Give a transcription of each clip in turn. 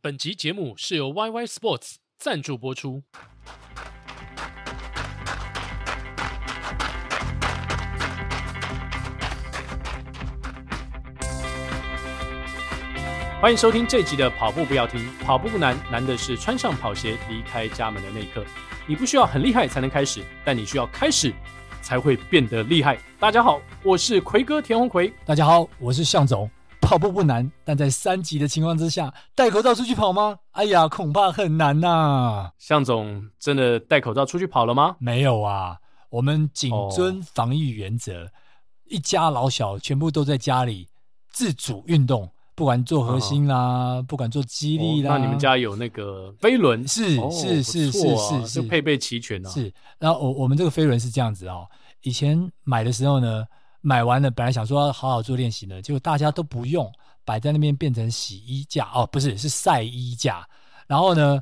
本集节目是由 YY Sports 赞助播出。欢迎收听这集的跑步不要停，跑步不难，难的是穿上跑鞋离开家门的那一刻。你不需要很厉害才能开始，但你需要开始才会变得厉害。大家好，我是奎哥田鸿魁。大家好，我是向总。跑步不难，但在三级的情况之下，戴口罩出去跑吗？哎呀，恐怕很难呐、啊。向总真的戴口罩出去跑了吗？没有啊，我们谨遵防疫原则，哦、一家老小全部都在家里自主运动，不管做核心啦，哦、不管做肌力啦、哦。那你们家有那个飞轮？是、哦、是是是是是，配备齐全啊。是，然后我我们这个飞轮是这样子哦，以前买的时候呢。买完了，本来想说要好好做练习的，结果大家都不用，摆在那边变成洗衣架哦，不是，是晒衣架。然后呢，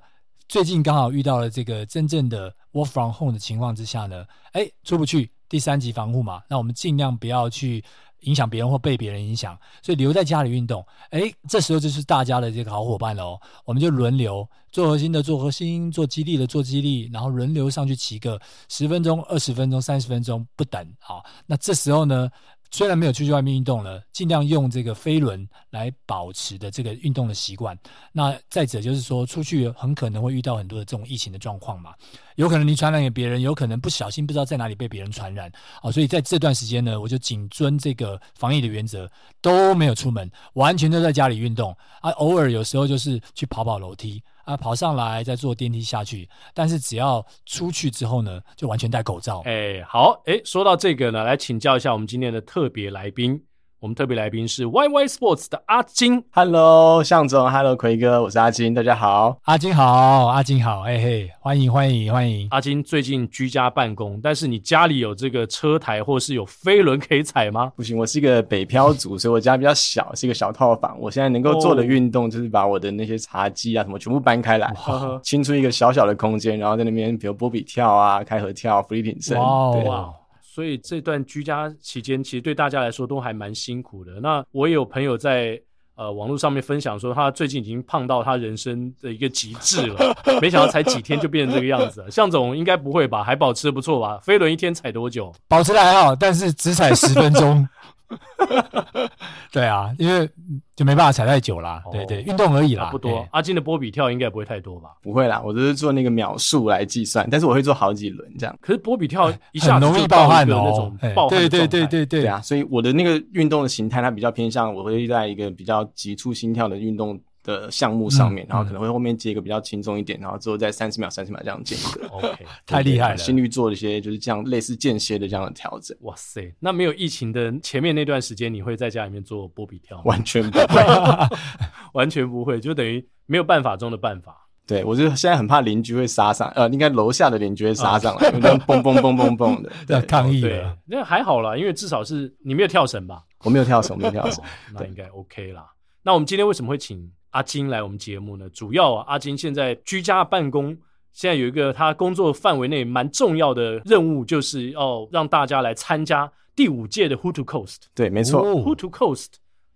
最近刚好遇到了这个真正的 work from home 的情况之下呢，哎，出不去，第三级防护嘛，那我们尽量不要去。影响别人或被别人影响，所以留在家里运动。诶，这时候就是大家的这个好伙伴了哦。我们就轮流做核心的做核心，做肌力的做肌力，然后轮流上去骑个十分钟、二十分钟、三十分钟不等。好，那这时候呢，虽然没有出去外面运动了，尽量用这个飞轮来保持的这个运动的习惯。那再者就是说，出去很可能会遇到很多的这种疫情的状况嘛，有可能你传染给别人，有可能不小心不知道在哪里被别人传染。好，所以在这段时间呢，我就谨遵这个防疫的原则，都没有出门，完全都在家里运动啊，偶尔有时候就是去跑跑楼梯。啊，跑上来再坐电梯下去，但是只要出去之后呢，就完全戴口罩。哎、好，哎、说到这个呢，来请教一下我们今天的特别来宾。我们特别来宾是 YY Sports 的阿金，Hello，向总，Hello，奎哥，我是阿金，大家好，阿金好，阿金好，哎嘿，欢迎欢迎欢迎，阿金最近居家办公，但是你家里有这个车台或是有飞轮可以踩吗？不行，我是一个北漂族，所以我家比较小，是一个小套房，我现在能够做的运动就是把我的那些茶几啊什么全部搬开来，清出一个小小的空间，然后在那边比如波比跳啊、开合跳、伏地挺身，哇对。哇所以这段居家期间，其实对大家来说都还蛮辛苦的。那我也有朋友在呃网络上面分享说，他最近已经胖到他人生的一个极致了，没想到才几天就变成这个样子了。向总应该不会吧？还保持的不错吧？飞轮一天踩多久？保持的还好，但是只踩十分钟。对啊，因为就没办法踩太久啦。哦、对对，运动而已啦，不多。欸、阿金的波比跳应该不会太多吧？不会啦，我都是做那个秒数来计算，但是我会做好几轮这样。可是波比跳一下容易爆汗的、哦、那种爆汗，对对对对对对啊！所以我的那个运动的形态，它比较偏向我会在一个比较急促心跳的运动。的项目上面，嗯、然后可能会后面接一个比较轻松一点，嗯、然后之后在三十秒、三十秒这样间隔。OK，太厉害了！心率做了一些就是这样类似间歇的这样的调整。哇塞，那没有疫情的前面那段时间，你会在家里面做波比跳吗？完全不会，完全不会，就等于没有办法中的办法。对，我就现在很怕邻居会杀上，呃，应该楼下的邻居会杀上来，蹦蹦蹦蹦蹦蹦的，要抗议对，那还好啦，因为至少是你没有跳绳吧？我没有跳绳，我没有跳绳，那应该 OK 啦。那我们今天为什么会请？阿金来我们节目呢，主要啊，阿金现在居家办公，现在有一个他工作范围内蛮重要的任务，就是要让大家来参加第五届的 Who to Coast。对，没错，Who to Coast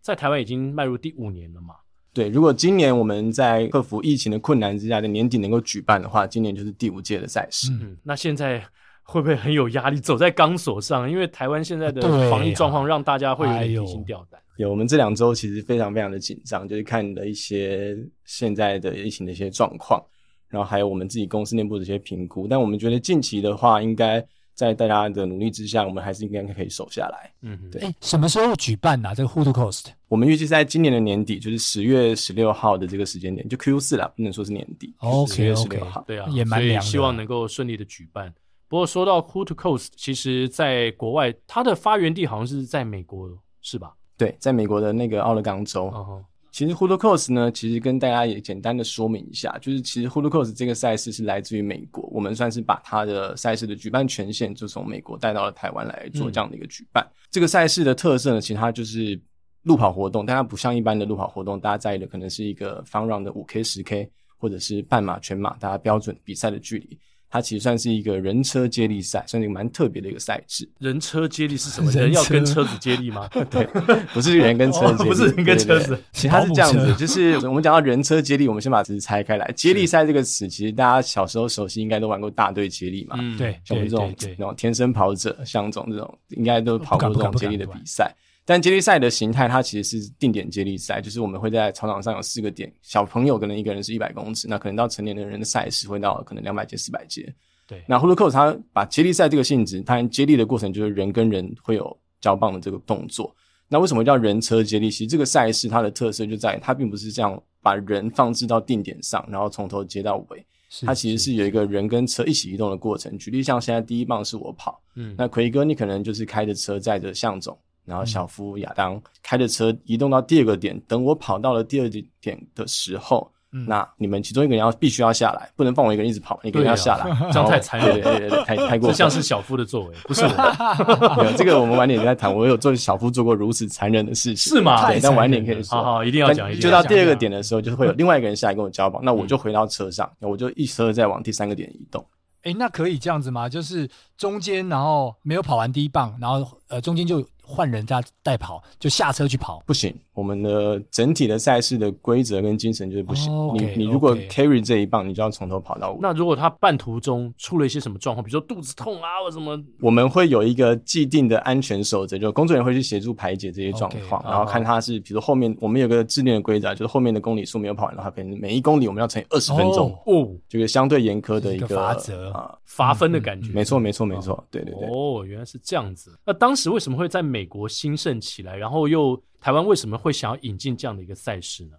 在台湾已经迈入第五年了嘛。对，如果今年我们在克服疫情的困难之下的年底能够举办的话，今年就是第五届的赛事。嗯，那现在会不会很有压力，走在钢索上？因为台湾现在的防疫状况让大家会有点提心吊胆。有，我们这两周其实非常非常的紧张，就是看的一些现在的疫情的一些状况，然后还有我们自己公司内部的一些评估。但我们觉得近期的话，应该在大家的努力之下，我们还是应该可以守下来。嗯哼，对。哎，什么时候举办呢、啊？这个 Who to Coast？我们预计在今年的年底，就是十月十六号的这个时间点，就 Q 四了，不能说是年底。OK，十月十六号，对啊，也蛮凉。希望能够顺利的举办。不过说到 Who to Coast，其实在国外，它的发源地好像是在美国，是吧？对，在美国的那个奥勒冈州，uh huh. 其实 Who to Coast 呢，其实跟大家也简单的说明一下，就是其实 Who to Coast 这个赛事是来自于美国，我们算是把它的赛事的举办权限就从美国带到了台湾来做这样的一个举办。嗯、这个赛事的特色呢，其实它就是路跑活动，但它不像一般的路跑活动，大家在意的可能是一个 fun run 的五 K、十 K，或者是半马、全马，大家标准比赛的距离。它其实算是一个人车接力赛，算是一个蛮特别的一个赛制。人车接力是什么？人要跟车子接力吗？对，不是人跟车接力，不是人跟车子。其实它是这样子，就是我们讲到人车接力，我们先把词拆开来。接力赛这个词，其实大家小时候熟悉，应该都玩过大队接力嘛。嗯，对，像我们这种那种天生跑者，像这种这种，应该都跑过这种接力的比赛。但接力赛的形态，它其实是定点接力赛，就是我们会在操场上有四个点，小朋友可能一个人是一百公尺，那可能到成年的人的赛事会到可能两百阶、四百阶。对，那 Hula Cross 它把接力赛这个性质，它接力的过程就是人跟人会有交棒的这个动作。那为什么叫人车接力？其实这个赛事它的特色就在于它并不是这样把人放置到定点上，然后从头接到尾。它其实是有一个人跟车一起移动的过程。举例像现在第一棒是我跑，嗯，那奎哥你可能就是开着车载着向总。然后小夫亚当开着车移动到第二个点，等我跑到了第二点的时候，嗯、那你们其中一个人要必须要下来，不能放我一个人一直跑，一个人要下来，这样太残忍，对对对，太太过分。这像是小夫的作为，不是我。没有这个，我们晚点再谈。我有做小夫做过如此残忍的事情，是吗？对，但晚点可以说。好好，一定要讲一讲。就到第二个点的时候，就是会有另外一个人下来跟我交棒，那我就回到车上，那我就一车再往第三个点移动。哎，那可以这样子吗？就是中间，然后没有跑完第一棒，然后呃，中间就。换人家代跑，就下车去跑，不行。我们的整体的赛事的规则跟精神就是不行。Oh, okay, 你你如果 carry 这一棒，你就要从头跑到尾。那如果他半途中出了一些什么状况，比如说肚子痛啊或什么，我们会有一个既定的安全守则，就工作人员会去协助排解这些状况，okay, 然后看他是，比如说后面我们有个制定的规则，就是后面的公里数没有跑完的话，可能每一公里我们要乘以二十分钟哦，这个相对严苛的一个罚则啊，罚分的感觉。没错，没错，没错，对对对。哦，原来是这样子。那当时为什么会在美国兴盛起来，然后又？台湾为什么会想要引进这样的一个赛事呢？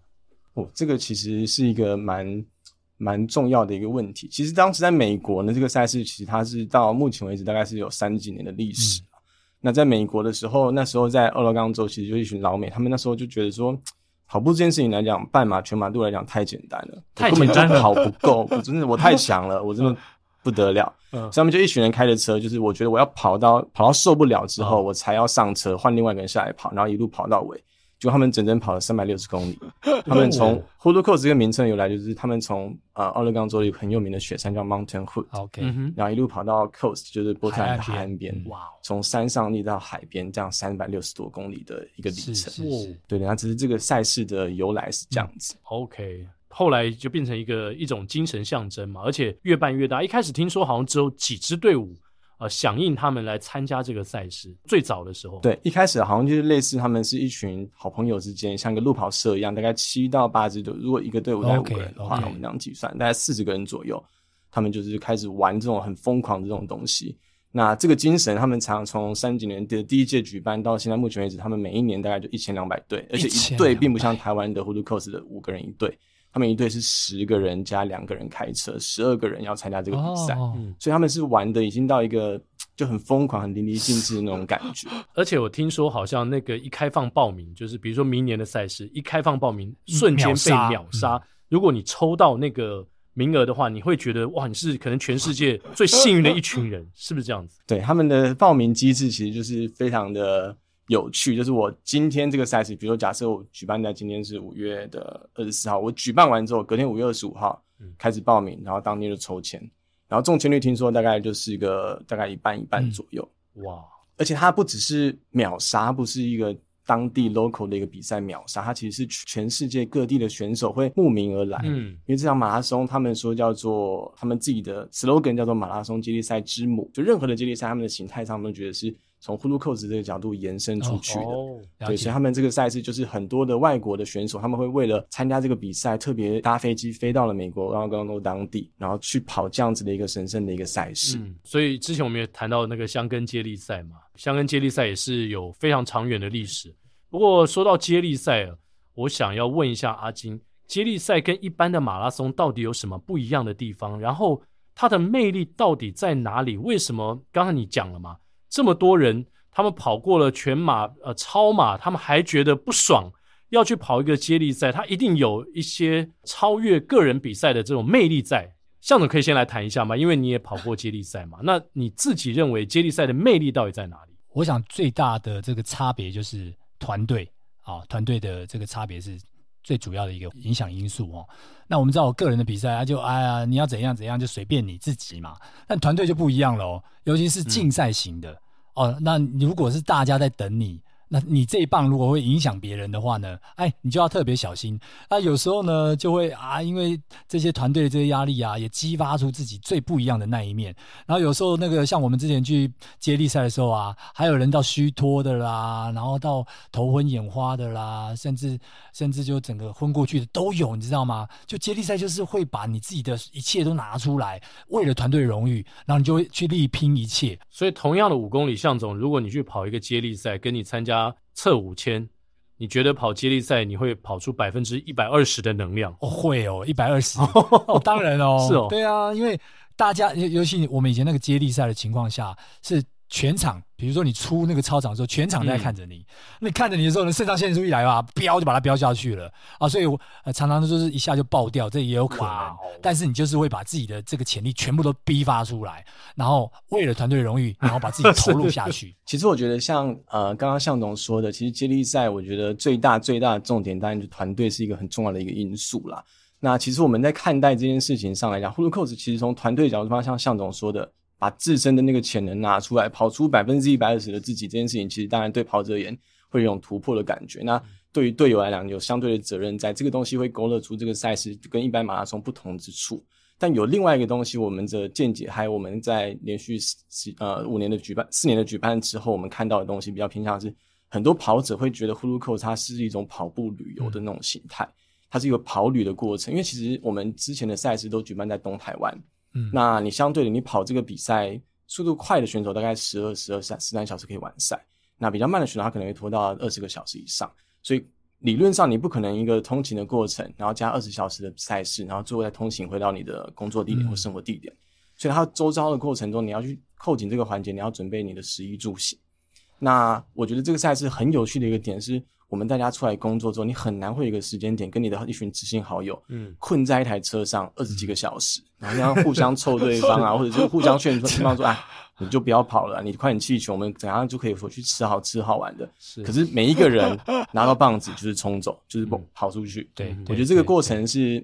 哦，这个其实是一个蛮蛮重要的一个问题。其实当时在美国呢，这个赛事其实它是到目前为止大概是有三十几年的历史。嗯、那在美国的时候，那时候在俄勒冈州，其实就一群老美，他们那时候就觉得说，跑步这件事情来讲，半马、全马对我来讲太简单了，太简单了，跑不够，我真的我太强了，我真的 不得了。嗯，所以他们就一群人开着车，就是我觉得我要跑到跑到受不了之后，我才要上车换另外一个人下来跑，然后一路跑到尾。就他们整整跑了三百六十公里。他们从 Hood Coast 这个名称由来，就是他们从呃奥勒冈州一个很有名的雪山叫 Mountain Hood，OK，然后一路跑到 Coast，就是波特兰海岸边，哇，从山上逆到海边，这样三百六十多公里的一个里程。是是是，对，然后只是这个赛事的由来是这样子。OK，后来就变成一个一种精神象征嘛，而且越办越大。一开始听说好像只有几支队伍。呃，响应他们来参加这个赛事，最早的时候，对，一开始好像就是类似他们是一群好朋友之间，像个路跑社一样，大概七到八支队，如果一个队伍带五个人的话，okay, okay. 我们这样计算，大概四十个人左右，他们就是开始玩这种很疯狂的这种东西。那这个精神，他们常从三几年的第一届举办到现在目前为止，他们每一年大概就一千两百队，而且一队并不像台湾的 Hood Coast 的五个人一队。他们一队是十个人加两个人开车，十二个人要参加这个比赛，哦、所以他们是玩的已经到一个就很疯狂、很淋漓尽致的那种感觉。而且我听说，好像那个一开放报名，就是比如说明年的赛事一开放报名，瞬间被秒杀。嗯、如果你抽到那个名额的话，你会觉得哇，你是可能全世界最幸运的一群人，是不是这样子？对，他们的报名机制其实就是非常的。有趣，就是我今天这个赛事，比如说假设我举办在今天是五月的二十四号，我举办完之后，隔天五月二十五号开始报名，然后当天就抽签，然后中签率听说大概就是一个大概一半一半左右，嗯、哇！而且它不只是秒杀，不是一个当地 local 的一个比赛秒杀，它其实是全世界各地的选手会慕名而来，嗯，因为这场马拉松他们说叫做他们自己的 slogan 叫做马拉松接力赛之母，就任何的接力赛，他们的形态上他们都觉得是。从 Hula Cross 这个角度延伸出去的，哦哦、对，所以他们这个赛事就是很多的外国的选手，他们会为了参加这个比赛，特别搭飞机飞到了美国，然后刚刚到当地，然后去跑这样子的一个神圣的一个赛事。嗯，所以之前我们也谈到那个箱根接力赛嘛，箱根接力赛也是有非常长远的历史。不过说到接力赛啊，我想要问一下阿金，接力赛跟一般的马拉松到底有什么不一样的地方？然后它的魅力到底在哪里？为什么刚才你讲了嘛？这么多人，他们跑过了全马、呃超马，他们还觉得不爽，要去跑一个接力赛，他一定有一些超越个人比赛的这种魅力在。向总可以先来谈一下吗？因为你也跑过接力赛嘛，那你自己认为接力赛的魅力到底在哪里？我想最大的这个差别就是团队啊，团队的这个差别是最主要的一个影响因素哦。那我们知道，我个人的比赛啊，就哎呀，你要怎样怎样就随便你自己嘛。但团队就不一样了哦，尤其是竞赛型的、嗯、哦。那如果是大家在等你。那你这一棒如果会影响别人的话呢？哎，你就要特别小心。那有时候呢，就会啊，因为这些团队的这些压力啊，也激发出自己最不一样的那一面。然后有时候那个像我们之前去接力赛的时候啊，还有人到虚脱的啦，然后到头昏眼花的啦，甚至甚至就整个昏过去的都有，你知道吗？就接力赛就是会把你自己的一切都拿出来，为了团队荣誉，然后你就会去力拼一切。所以同样的五公里，向总，如果你去跑一个接力赛，跟你参加。测五千，你觉得跑接力赛你会跑出百分之一百二十的能量？哦，会哦，一百二十，哦，当然哦，是哦，对啊，因为大家尤尤其我们以前那个接力赛的情况下是。全场，比如说你出那个操场的时候，全场在看着你。那、嗯、看着你的时候呢，肾上腺素一来吧，飙就把它飙下去了啊！所以我，呃，常常就是一下就爆掉，这也有可能。哦、但是你就是会把自己的这个潜力全部都逼发出来，然后为了团队荣誉，然后把自己投入下去。其实我觉得像呃刚刚向总说的，其实接力赛我觉得最大最大的重点，当然就团队是一个很重要的一个因素啦。那其实我们在看待这件事情上来讲，Hulu Cos 其实从团队角度方向，向总说的。把自身的那个潜能拿出来，跑出百分之一百二十的自己，这件事情其实当然对跑者而言会有一种突破的感觉。那对于队友来讲，有相对的责任，在这个东西会勾勒出这个赛事跟一般马拉松不同之处。但有另外一个东西，我们的见解还有我们在连续四呃五年的举办四年的举办之后，我们看到的东西比较偏向是很多跑者会觉得 Hulu Cos 它是一种跑步旅游的那种形态，它是一个跑旅的过程。因为其实我们之前的赛事都举办在东台湾。嗯，那你相对的，你跑这个比赛，速度快的选手大概十二、十二三、十三小时可以完赛。那比较慢的选手，他可能会拖到二十个小时以上。所以理论上，你不可能一个通勤的过程，然后加二十小时的赛事，然后最后再通勤回到你的工作地点或生活地点。嗯、所以，他周遭的过程中，你要去扣紧这个环节，你要准备你的食衣住行。那我觉得这个赛事很有趣的一个点是。我们大家出来工作之后，你很难会有一个时间点跟你的一群知心好友，嗯，困在一台车上二十几个小时，嗯、然后这样互相凑对方啊，或者就互相劝说对方说，哎，你就不要跑了，你快点气球，我们怎样就可以回去吃好吃好玩的。是，可是每一个人拿到棒子就是冲走，就是跑出去。嗯、对，我觉得这个过程是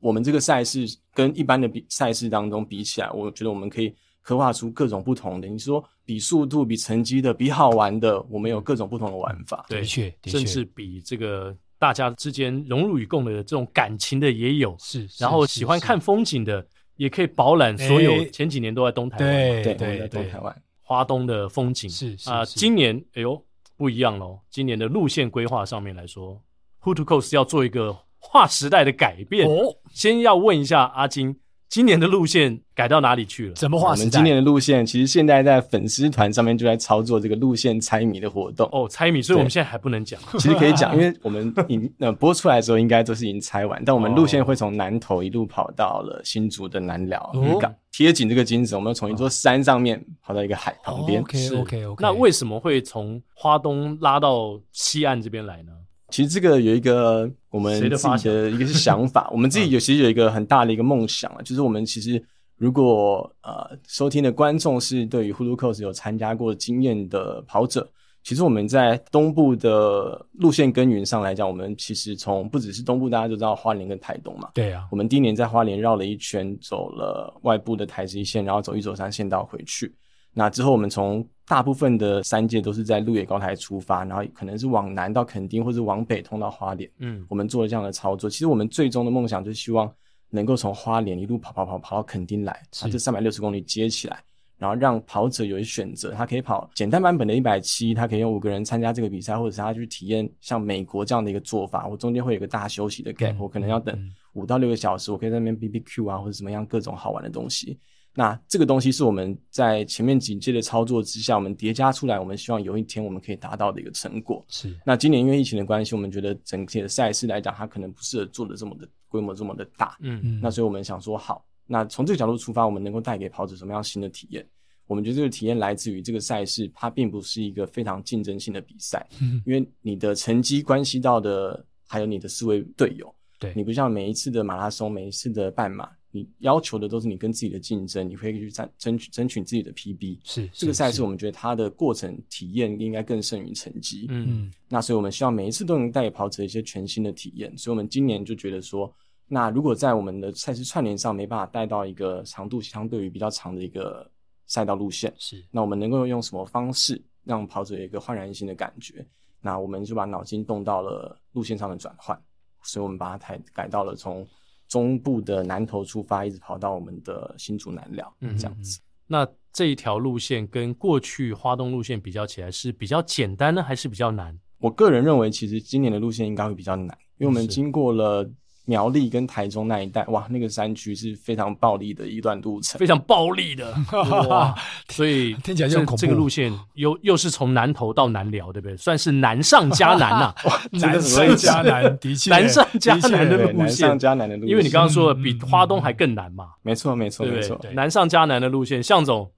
我们这个赛事跟一般的比赛事当中比起来，我觉得我们可以。刻画出各种不同的，你说比速度、比成绩的、比好玩的，我们有各种不同的玩法。对，的确，甚至比这个大家之间荣辱与共的这种感情的也有。是，然后喜欢看风景的，也可以饱览所有。前几年都在东台湾，对对对，东台湾花东的风景是啊。今年哎呦不一样喽，今年的路线规划上面来说，Who to Coast 要做一个划时代的改变。哦，先要问一下阿金。今年的路线改到哪里去了？怎么画？我们今年的路线其实现在在粉丝团上面就在操作这个路线猜谜的活动哦，猜谜，所以我们现在还不能讲。其实可以讲，因为我们已呃播出来的时候应该都是已经猜完，但我们路线会从南投一路跑到了新竹的南寮渔港，贴紧这个精神，我们要从一座山上面跑到一个海旁边。OK OK OK。那为什么会从花东拉到西岸这边来呢？其实这个有一个我们自己的一个是想法，我们自己有其实有一个很大的一个梦想啊，就是我们其实如果呃收听的观众是对于 Hulu Cos 有参加过经验的跑者，其实我们在东部的路线耕耘上来讲，我们其实从不只是东部，大家都知道花莲跟台东嘛，对啊，我们第一年在花莲绕了一圈，走了外部的台十一线，然后走一走三线道回去。那之后，我们从大部分的三界都是在鹿野高台出发，然后可能是往南到垦丁，或者往北通到花莲。嗯，我们做了这样的操作。其实我们最终的梦想就是希望能够从花莲一路跑跑跑跑到垦丁来，把这三百六十公里接起来，然后让跑者有一选择，他可以跑简单版本的一百七，他可以用五个人参加这个比赛，或者是他去体验像美国这样的一个做法。我中间会有个大休息的 gap，、嗯、我可能要等五到六个小时，我可以在那边 BBQ 啊，或者怎么样各种好玩的东西。那这个东西是我们在前面几届的操作之下，我们叠加出来，我们希望有一天我们可以达到的一个成果。是。那今年因为疫情的关系，我们觉得整体的赛事来讲，它可能不适合做的这么的规模这么的大。嗯嗯。那所以我们想说，好，那从这个角度出发，我们能够带给跑者什么样新的体验？我们觉得这个体验来自于这个赛事，它并不是一个非常竞争性的比赛。嗯。因为你的成绩关系到的还有你的四位队友。对。你不像每一次的马拉松，每一次的半马。你要求的都是你跟自己的竞争，你可以去争争取争取自己的 PB。是，这个赛事，我们觉得它的过程体验应该更胜于成绩。嗯，那所以我们希望每一次都能带给跑者一些全新的体验。所以我们今年就觉得说，那如果在我们的赛事串联上没办法带到一个长度相对于比较长的一个赛道路线，是，那我们能够用什么方式让跑者有一个焕然一新的感觉？那我们就把脑筋动到了路线上的转换，所以我们把它改改到了从。中部的南投出发，一直跑到我们的新竹南寮，嗯，这样子。那这一条路线跟过去花东路线比较起来，是比较简单呢，还是比较难？我个人认为，其实今年的路线应该会比较难，因为我们经过了。苗栗跟台中那一带，哇，那个山区是非常暴力的一段路程，非常暴力的 哇！所以听起来就恐怖。这个路线又又是从南投到南寮，对不对？算是难上加难呐、啊，难上加难，的确，难上加难的路线，难上加难的路线。因为你刚刚说的比花东还更难嘛，没错，没错，没错，难上加难的路线。向总，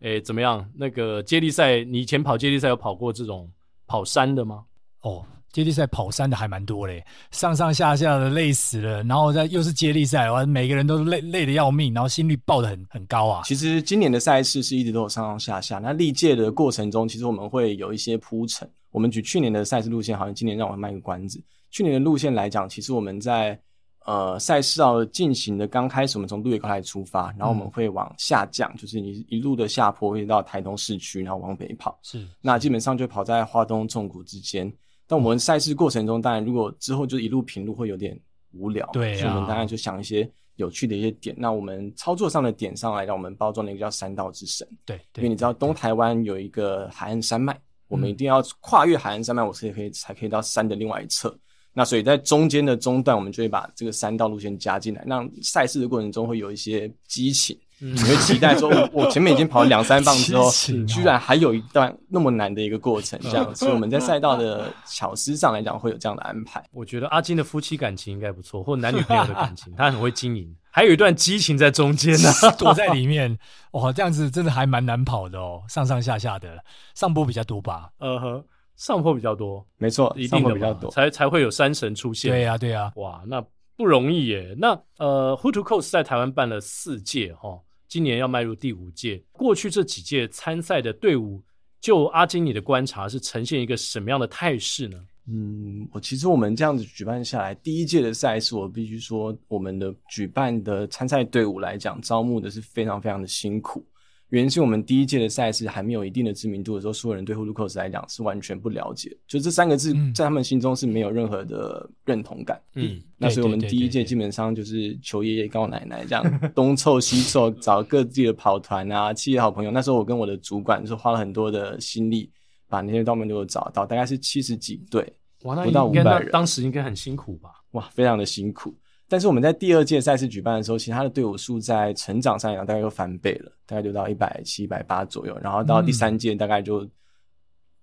诶，怎么样？那个接力赛，你以前跑接力赛有跑过这种跑山的吗？哦。接力赛跑山的还蛮多嘞，上上下下的累死了，然后再又是接力赛，完，每个人都累累的要命，然后心率爆的很很高啊。其实今年的赛事是一直都有上上下下，那历届的过程中，其实我们会有一些铺陈。我们举去年的赛事路线，好像今年让我卖个关子。去年的路线来讲，其实我们在呃赛事要进行的刚开始，我们从鹿野高台出发，然后我们会往下降，嗯、就是你一路的下坡会到台东市区，然后往北跑。是，那基本上就跑在花东纵谷之间。但我们赛事过程中，当然如果之后就一路平路会有点无聊，对、啊，所以我们当然就想一些有趣的一些点。那我们操作上的点上来，让我们包装了一个叫山道之神，对，对，因为你知道东台湾有一个海岸山脉，我们一定要跨越海岸山脉，我才可以才可以到山的另外一侧。那所以在中间的中段，我们就会把这个山道路线加进来，让赛事的过程中会有一些激情。你会期待说，我前面已经跑了两三棒之后，居然还有一段那么难的一个过程，这样，所以我们在赛道的巧思上来讲，会有这样的安排。我觉得阿金的夫妻感情应该不错，或男女朋友的感情，他很会经营，还有一段激情在中间呢，躲在里面。哇，这样子真的还蛮难跑的哦，上上下下的，上坡比较多吧？呃呵，上坡比较多，没错，一定的比较多，才才会有山神出现。对呀，对呀，哇，那不容易耶。那呃，Hood to Coast 在台湾办了四届哈。今年要迈入第五届，过去这几届参赛的队伍，就阿金你的观察是呈现一个什么样的态势呢？嗯，我其实我们这样子举办下来，第一届的赛事，我必须说，我们的举办的参赛队伍来讲，招募的是非常非常的辛苦。原因是我们第一届的赛事还没有一定的知名度的时候，所有人对 Hood to Coast 来讲是完全不了解，就这三个字在他们心中是没有任何的认同感。嗯，那所以我们第一届基本上就是求爷爷告奶奶这样东凑西凑，找各自的跑团啊、企业好朋友。那时候我跟我的主管就是花了很多的心力，把那些道门都有找到，大概是七十几队，不到五百人。当时应该很辛苦吧？哇，非常的辛苦。但是我们在第二届赛事举办的时候，其他的队伍数在成长上来讲，大概又翻倍了，大概就到一百七、一百八左右。然后到第三届，大概就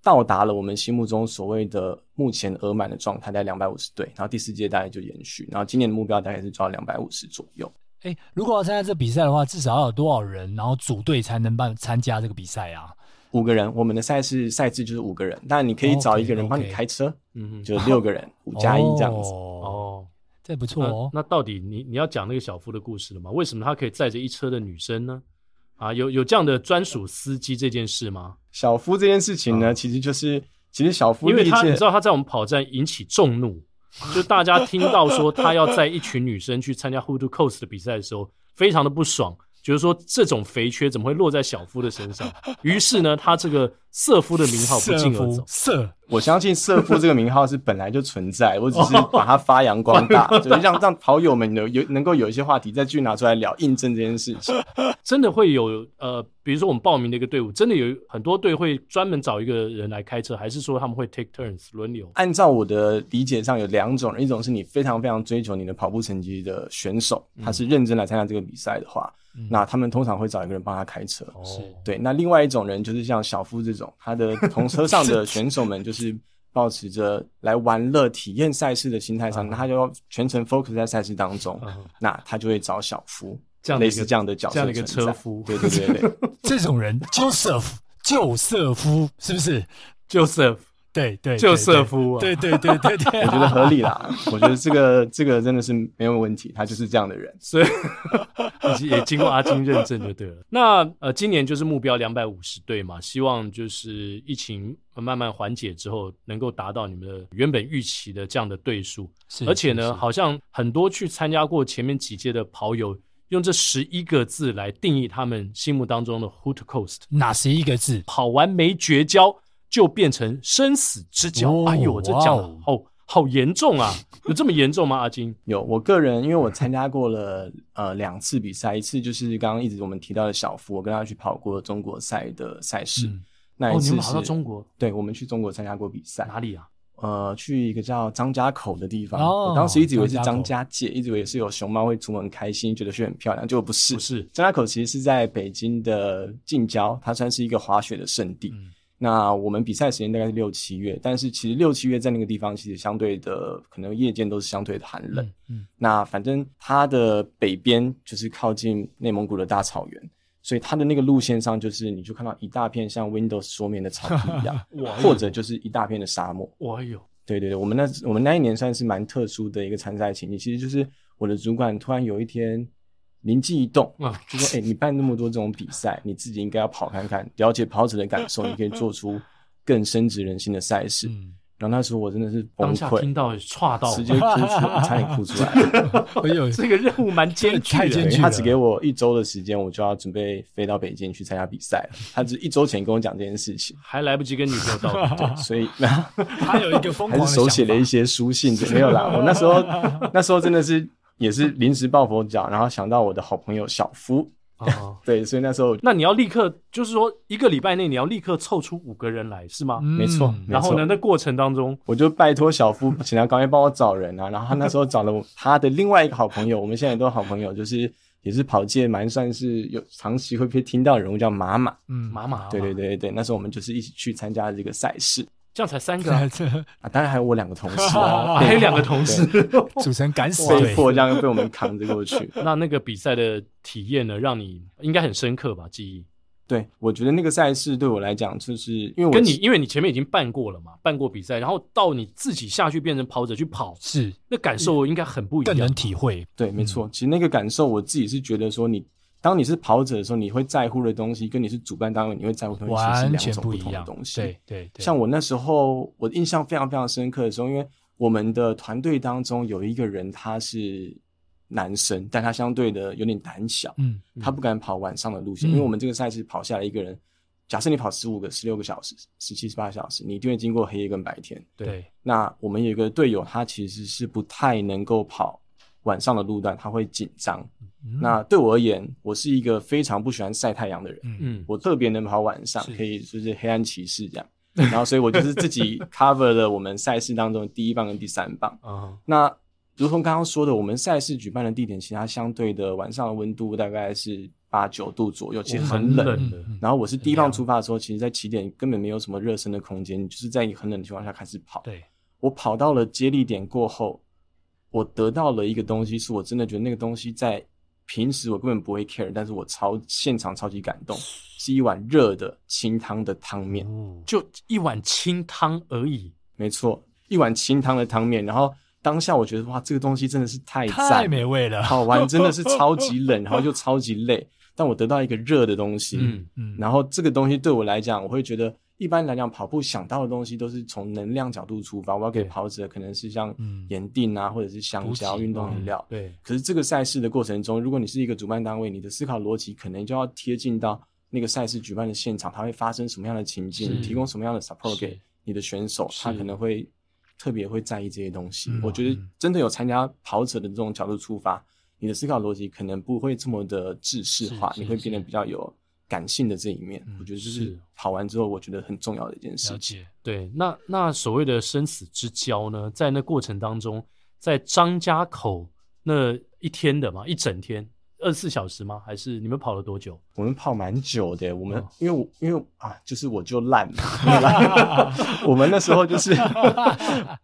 到达了我们心目中所谓的目前额满的状态，在两百五十队。然后第四届大概就延续，然后今年的目标大概是抓两百五十左右。哎、欸，如果要参加这比赛的话，至少要有多少人，然后组队才能办参加这个比赛啊？五个人，我们的赛事赛制就是五个人，但你可以找一个人帮你开车，嗯，就六个人，五加一这样子。哦。这不错哦。那，那到底你你要讲那个小夫的故事了吗？为什么他可以载着一车的女生呢？啊，有有这样的专属司机这件事吗？小夫这件事情呢，啊、其实就是其实小夫因为他你知道他在我们跑站引起众怒，就大家听到说他要载一群女生去参加 Hood to Coast 的比赛的时候，非常的不爽。就是说，这种肥缺怎么会落在小夫的身上？于是呢，他这个色夫的名号不胫而走。色，我相信色夫这个名号是本来就存在，我只是 把它发扬光大，就是让让跑友们有有能够有一些话题再继续拿出来聊，印证这件事情。真的会有呃，比如说我们报名的一个队伍，真的有很多队会专门找一个人来开车，还是说他们会 take turns 轮流？按照我的理解上有两种人，一种是你非常非常追求你的跑步成绩的选手，他是认真来参加这个比赛的话。那他们通常会找一个人帮他开车，是对。那另外一种人就是像小夫这种，他的同车上的选手们就是保持着来玩乐、体验赛事的心态上，那他就要全程 focus 在赛事当中，那他就会找小夫，这样类似这样的角色，这样的一个车夫，对对对对，这种人，Joseph，救瑟夫是不是？Joseph，对对，就色夫，对对对对对，我觉得合理啦。我觉得这个这个真的是没有问题，他就是这样的人，所以 也经过阿金认证就对了。那呃，今年就是目标两百五十队嘛，希望就是疫情慢慢缓解之后，能够达到你们的原本预期的这样的队数。而且呢，好像很多去参加过前面几届的跑友，用这十一个字来定义他们心目当中的 Hood to Coast。哪十一个字？跑完没绝交。就变成生死之交。哦、哎呦，这讲的好好严重啊！有这么严重吗？阿金有，我个人因为我参加过了呃两次比赛，一次就是刚刚一直我们提到的小夫，我跟他去跑过中国赛的赛事。嗯、那一次是、哦、你们跑到中国？对，我们去中国参加过比赛。哪里啊？呃，去一个叫张家口的地方。哦、我当时一直以为是张家界，一直以为是有熊猫会出门，很开心，觉得雪很漂亮，结果不是。不是张家口，其实是在北京的近郊，它算是一个滑雪的圣地。嗯那我们比赛时间大概是六七月，但是其实六七月在那个地方其实相对的可能夜间都是相对的寒冷。嗯，嗯，那反正它的北边就是靠近内蒙古的大草原，所以它的那个路线上就是你就看到一大片像 Windows 桌面的草地一样，哇，或者就是一大片的沙漠。哇哟，对对对，我们那我们那一年算是蛮特殊的一个参赛情景，其实就是我的主管突然有一天。灵机一动，就说：“哎、欸，你办那么多这种比赛，你自己应该要跑看看，了解跑者的感受，你可以做出更深植人心的赛事。嗯”然后那时候我真的是崩溃，听到岔到，直接哭出来，差点哭出来。哎呦，这个任务蛮艰巨的，他只给我一周的时间，我就要准备飞到北京去参加比赛了。他只一周前跟我讲这件事情，还来不及跟女朋友道别，所以 他有一个疯狂还是手写了一些书信，没有啦。我那时候那时候真的是。也是临时抱佛脚，然后想到我的好朋友小夫，哦、对，所以那时候，那你要立刻，就是说一个礼拜内你要立刻凑出五个人来，是吗？嗯、没错。然后呢，那过程当中，我就拜托小夫，请他赶快帮我找人啊。然后他那时候找了他的另外一个好朋友，我们现在都好朋友，就是 也是跑界蛮算是有长期会被听到的人物，叫马马。嗯，马马。对对对对，那时候我们就是一起去参加这个赛事。这样才三个啊！啊当然还有我两个同事啊，还有两个同事组成敢死队，被迫这样被我们扛着过去。那那个比赛的体验呢，让你应该很深刻吧？记忆？对，我觉得那个赛事对我来讲，就是因为我跟你，因为你前面已经办过了嘛，办过比赛，然后到你自己下去变成跑者去跑，是那感受应该很不一样，更能体会。对，没错，其实那个感受，我自己是觉得说你。当你是跑者的时候，你会在乎的东西，跟你是主办单位你会在乎的东西，是两种不同的东西。对对对。像我那时候，我印象非常非常深刻的时候，因为我们的团队当中有一个人他是男生，但他相对的有点胆小，嗯，他不敢跑晚上的路线，嗯、因为我们这个赛事跑下来一个人，假设你跑十五个、十六个小时、十七、十八小时，你一定会经过黑夜跟白天。对。那我们有一个队友，他其实是不太能够跑晚上的路段，他会紧张。嗯、那对我而言，我是一个非常不喜欢晒太阳的人。嗯，我特别能跑晚上，可以就是黑暗骑士这样。然后，所以我就是自己 cover 了我们赛事当中的第一棒跟第三棒。啊，那如同刚刚说的，我们赛事举办的地点，其实它相对的晚上的温度大概是八九度左右，其实很冷。很冷，然后我是第一棒出发的时候，其实在起点根本没有什么热身的空间，就是在很冷的情况下开始跑。对，我跑到了接力点过后，我得到了一个东西，是我真的觉得那个东西在。平时我根本不会 care，但是我超现场超级感动，是一碗热的清汤的汤面，哦，就一碗清汤而已。没错，一碗清汤的汤面。然后当下我觉得哇，这个东西真的是太赞，太美味了。好玩真的是 超级冷，然后就超级累，但我得到一个热的东西，嗯嗯，然后这个东西对我来讲，我会觉得。一般来讲，跑步想到的东西都是从能量角度出发。我要给跑者可能是像盐定啊，或者是香蕉、运动饮料。对。可是这个赛事的过程中，如果你是一个主办单位，你的思考逻辑可能就要贴近到那个赛事举办的现场，它会发生什么样的情境，提供什么样的 support 给你的选手，他可能会特别会在意这些东西。我觉得真的有参加跑者的这种角度出发，你的思考逻辑可能不会这么的制式化，你会变得比较有。感性的这一面，我觉得就是跑完之后，我觉得很重要的一件事情。对，那那所谓的生死之交呢，在那过程当中，在张家口那一天的嘛，一整天。二十四小时吗？还是你们跑了多久？我们跑蛮久的。我们、哦、因为我因为啊，就是我就烂了。我们那时候就是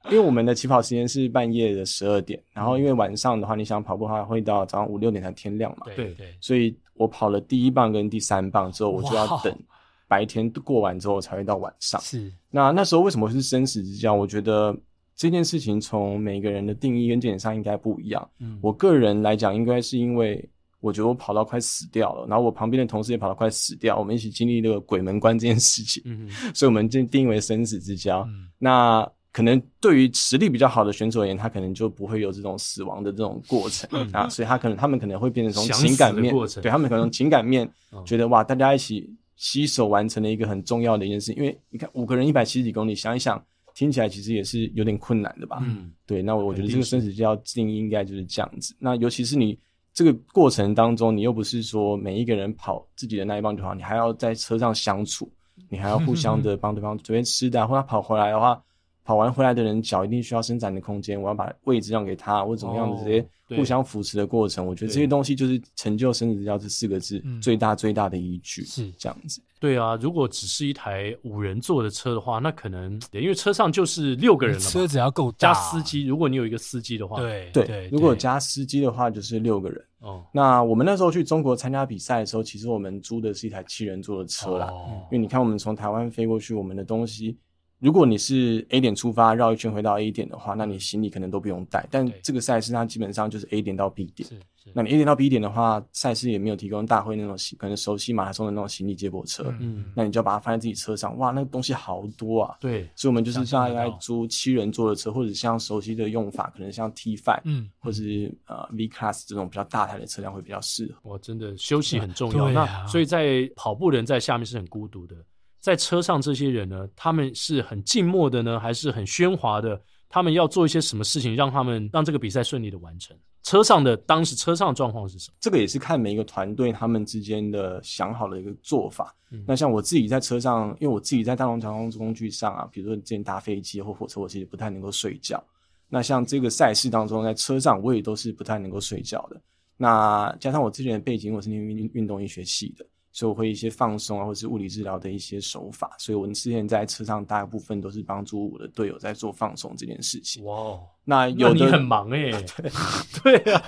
因为我们的起跑时间是半夜的十二点，然后因为晚上的话，你想跑步的话，会到早上五六点才天亮嘛。对对。所以我跑了第一棒跟第三棒之后，我就要等白天过完之后才会到晚上。是。那那时候为什么是生死之交？我觉得这件事情从每个人的定义跟见解上应该不一样。嗯，我个人来讲，应该是因为我觉得我跑到快死掉了，然后我旁边的同事也跑到快死掉，我们一起经历这个鬼门关这件事情。嗯，所以我们就定义为生死之交。嗯，那可能对于实力比较好的选手而言，他可能就不会有这种死亡的这种过程，嗯，啊，所以他可能他们可能会变成从情感面，对他们可能从情感面觉得哇，大家一起。携手完成了一个很重要的一件事，因为你看五个人一百七十几公里，想一想，听起来其实也是有点困难的吧？嗯，对。那我觉得这个生死之交定义应该就是这样子。那尤其是你这个过程当中，你又不是说每一个人跑自己的那一棒就好，你还要在车上相处，你还要互相的帮对方准备吃的，或者他跑回来的话。跑完回来的人脚一定需要伸展的空间，我要把位置让给他，或怎么样的这些互相扶持的过程，哦、我觉得这些东西就是成就生死之交这四个字最大最大的依据。是这样子。对啊，如果只是一台五人座的车的话，那可能因为车上就是六个人了嘛，车子要够大，加司机。如果你有一个司机的话，对对，对，如果加司机的话就是六个人。哦，那我们那时候去中国参加比赛的时候，其实我们租的是一台七人座的车啦。哦，因为你看我们从台湾飞过去，我们的东西。如果你是 A 点出发，绕一圈回到 A 点的话，那你行李可能都不用带。但这个赛事它基本上就是 A 点到 B 点。那你 A 点到 B 点的话，赛事也没有提供大会那种可能熟悉马拉松的那种行李接驳车。嗯，那你就要把它放在自己车上。哇，那个东西好多啊。对，所以我们就是大概租七人座的车，或者像熟悉的用法，可能像 T Five，嗯，或者是呃 V Class 这种比较大台的车辆会比较适合。哇，真的休息很重要。那所以在跑步的人在下面是很孤独的。在车上这些人呢，他们是很静默的呢，还是很喧哗的？他们要做一些什么事情，让他们让这个比赛顺利的完成？车上的当时车上的状况是什么？这个也是看每一个团队他们之间的想好的一个做法。嗯、那像我自己在车上，因为我自己在大众交通工具上啊，比如说之前搭飞机或火车，我其实不太能够睡觉。那像这个赛事当中，在车上我也都是不太能够睡觉的。那加上我之前的背景，我是念运运动医学系的。所以我会一些放松啊，或是物理治疗的一些手法。所以我们之前在车上大部分都是帮助我的队友在做放松这件事情。哇、wow，那有的你很忙哎、欸，对 对啊，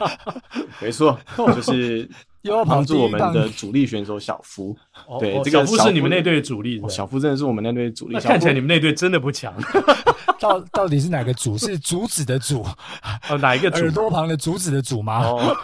没错，就是 要帮助我们的主力选手小夫。对，这个小夫是你们那队的主力是是、哦，小夫真的是我们那队的主力。看起来你们那队真的不强。到到底是哪个主？是竹子的竹？哦，哪一个 耳朵旁的竹子的竹吗？哦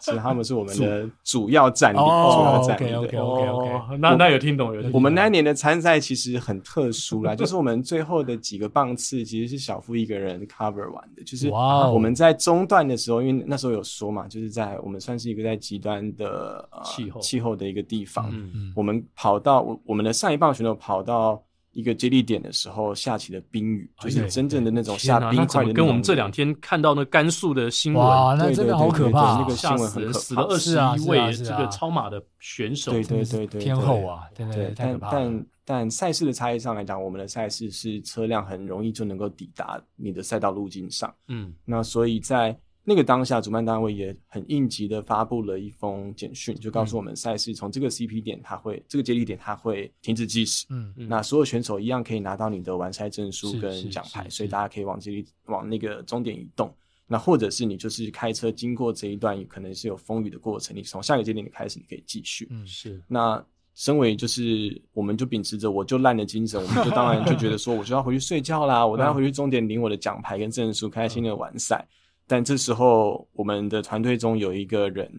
其实他们是我们的主要战力，哦、主要战力。OK OK OK. 那那有听懂有听懂。我们那一年的参赛其实很特殊啦，就是我们最后的几个棒次其实是小夫一个人 cover 完的。就是我们在中段的时候，因为那时候有说嘛，就是在我们算是一个在极端的气候气候的一个地方，嗯嗯，我们跑到我我们的上一棒选手跑到。一个接力点的时候下起了冰雨，就是真正的那种下冰块的。跟我们这两天看到那甘肃的新闻，哇，那真的好可怕，啊！那个新闻很可怕，死了二十一位这个超马的选手，对对对对，天后啊，对对，对，但但但赛事的差异上来讲，我们的赛事是车辆很容易就能够抵达你的赛道路径上，嗯，那所以在。那个当下，主办单位也很应急的发布了一封简讯，就告诉我们赛事从这个 CP 点，它会这个接力点，它会停止计时。嗯，嗯，那所有选手一样可以拿到你的完赛证书跟奖牌，所以大家可以往这里往那个终点移动。那或者是你就是开车经过这一段，可能是有风雨的过程，你从下个接点开始，你可以继续。嗯，是。那身为就是我们就秉持着我就烂的精神，我们就当然就觉得说，我就要回去睡觉啦，我当然回去终点领我的奖牌跟证书，开心的完赛。但这时候，我们的团队中有一个人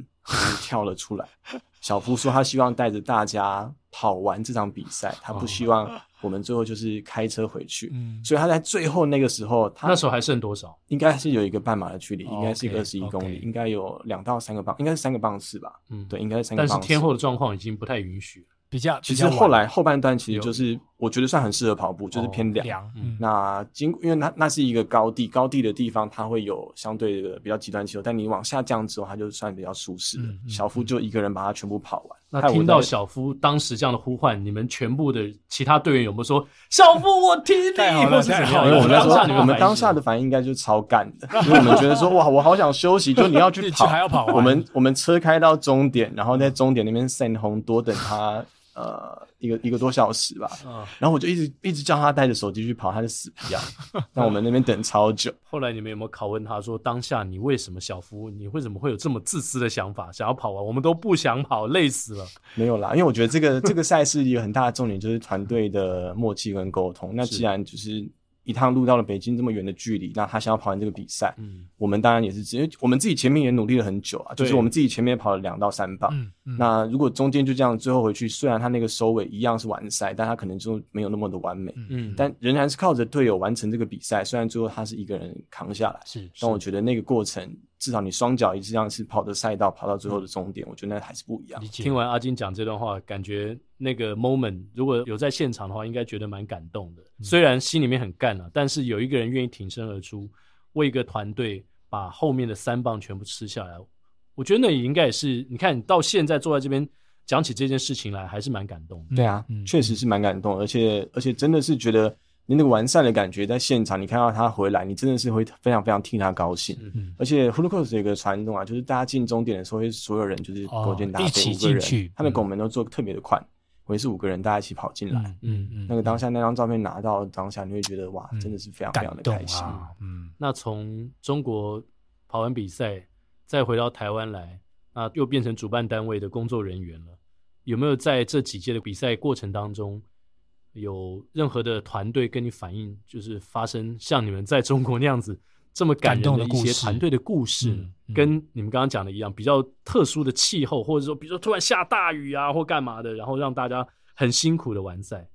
跳了出来。小夫说：“他希望带着大家跑完这场比赛，他不希望我们最后就是开车回去。嗯，所以他在最后那个时候，他那时候还剩多少？应该是有一个半马的距离，应该是一个二十一公里，应该有两到三个磅，应该是三个磅次吧？嗯，对，应该是三个磅次。但是天后的状况已经不太允许。”比较，其实后来后半段其实就是我觉得算很适合跑步，就是偏凉。嗯，那经因为那那是一个高地，高地的地方它会有相对的比较极端气候，但你往下降之后，它就算比较舒适。嗯，小夫就一个人把它全部跑完。那听到小夫当时这样的呼唤，你们全部的其他队员有没有说小夫我替你？太好了，太好了！我们当下我们当下的反应应该就是超干的，因为我们觉得说哇，我好想休息，就你要去 跑，还要跑。我们我们车开到终点，然后在终点那边散红多等他。呃一个一个多小时吧。然后我就一直一直叫他带着手机去跑，他就死不要。那我们那边等超久。后来你们有没有拷问他说，当下你为什么小夫，你为什么会有这么自私的想法，想要跑完？我们都不想跑，累死了。没有啦，因为我觉得这个这个赛事一个很大的重点就是团队的默契跟沟通。那既然就是。一趟路到了北京这么远的距离，那他想要跑完这个比赛，嗯，我们当然也是，因为我们自己前面也努力了很久啊，就是我们自己前面跑了两到三棒，嗯嗯，那如果中间就这样最后回去，虽然他那个收尾一样是完赛，但他可能就没有那么的完美，嗯，但仍然是靠着队友完成这个比赛，虽然最后他是一个人扛下来，是，但我觉得那个过程。至少你双脚一直这样是跑的赛道，跑到最后的终点，嗯，我觉得那还是不一样。听完阿金讲这段话，感觉那个 moment 如果有在现场的话，应该觉得蛮感动的。嗯、虽然心里面很干啊，但是有一个人愿意挺身而出，为一个团队把后面的三棒全部吃下来，我觉得那也应该也是。你看你到现在坐在这边讲起这件事情来，还是蛮感动的。对啊，确、嗯、实是蛮感动，而且而且真的是觉得。你那个完善的感觉，在现场你看到他回来，你真的是会非常非常替他高兴。嗯，而且 Hula Cross 有一个传统啊，就是大家进终点的时候，会所有人就是勾肩搭背，五个人，他们拱门都做特别的宽，我也是五个人大家一起跑进来。嗯嗯，那个当下那张照片拿到当下，你会觉得哇，真的是非常非常的开心。嗯，那从中国跑完比赛，再回到台湾来，那又变成主办单位的工作人员了，有没有在这几届的比赛过程当中？有任何的团队跟你反映，就是发生像你们在中国那样子这么感动的一些团队的故事，跟你们刚刚讲的一样，比较特殊的气候，或者说，比如说突然下大雨啊，或干嘛的，然后让大家很辛苦的完赛。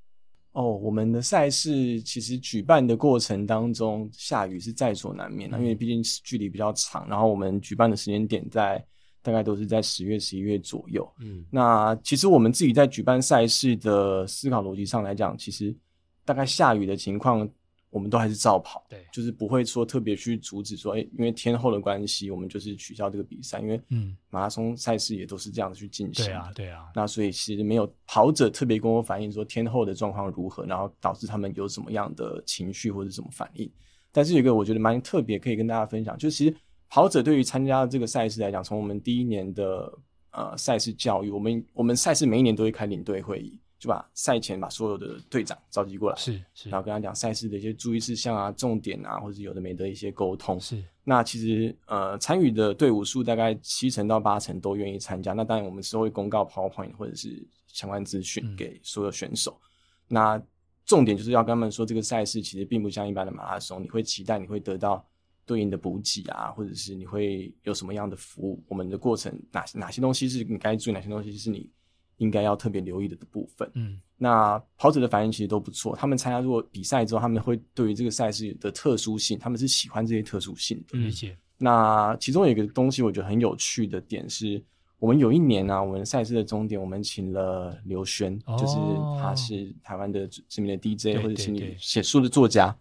哦，我们的赛事其实举办的过程当中，下雨是在所难免的，因为毕竟距离比较长，然后我们举办的时间点在。大概都是在十月、十一月左右。嗯，那其实我们自己在举办赛事的思考逻辑上来讲，其实大概下雨的情况，我们都还是照跑。对，就是不会说特别去阻止说，哎、欸，因为天候的关系，我们就是取消这个比赛。因为嗯，马拉松赛事也都是这样子去进行。对啊，对啊。那所以其实没有跑者特别跟我反映说天候的状况如何，然后导致他们有什么样的情绪或者什么反应。但是有一个我觉得蛮特别可以跟大家分享，就是其实。跑者对于参加这个赛事来讲，从我们第一年的呃赛事教育，我们我们赛事每一年都会开领队会议，就把赛前把所有的队长召集过来，是是，然后跟他讲赛事的一些注意事项啊、重点啊，或者是有的没的一些沟通。是，那其实呃参与的队伍数大概七成到八成都愿意参加。那当然我们是会公告 PowerPoint 或者是相关资讯给所有选手。嗯。那重点就是要跟他们说，这个赛事其实并不像一般的马拉松，你会期待你会得到。对应的补给啊，或者是你会有什么样的服务？我们的过程哪哪些东西是你该注意，哪些东西是你应该要特别留意的的部分？嗯，那跑者的反应其实都不错。他们参加过比赛之后，他们会对于这个赛事的特殊性，他们是喜欢这些特殊性的。理解。那其中有一个东西我觉得很有趣的点是，我们有一年呢、啊，我们赛事的终点，我们请了刘轩、哦，就是他是台湾的知名的 DJ，或者是你写书的作家。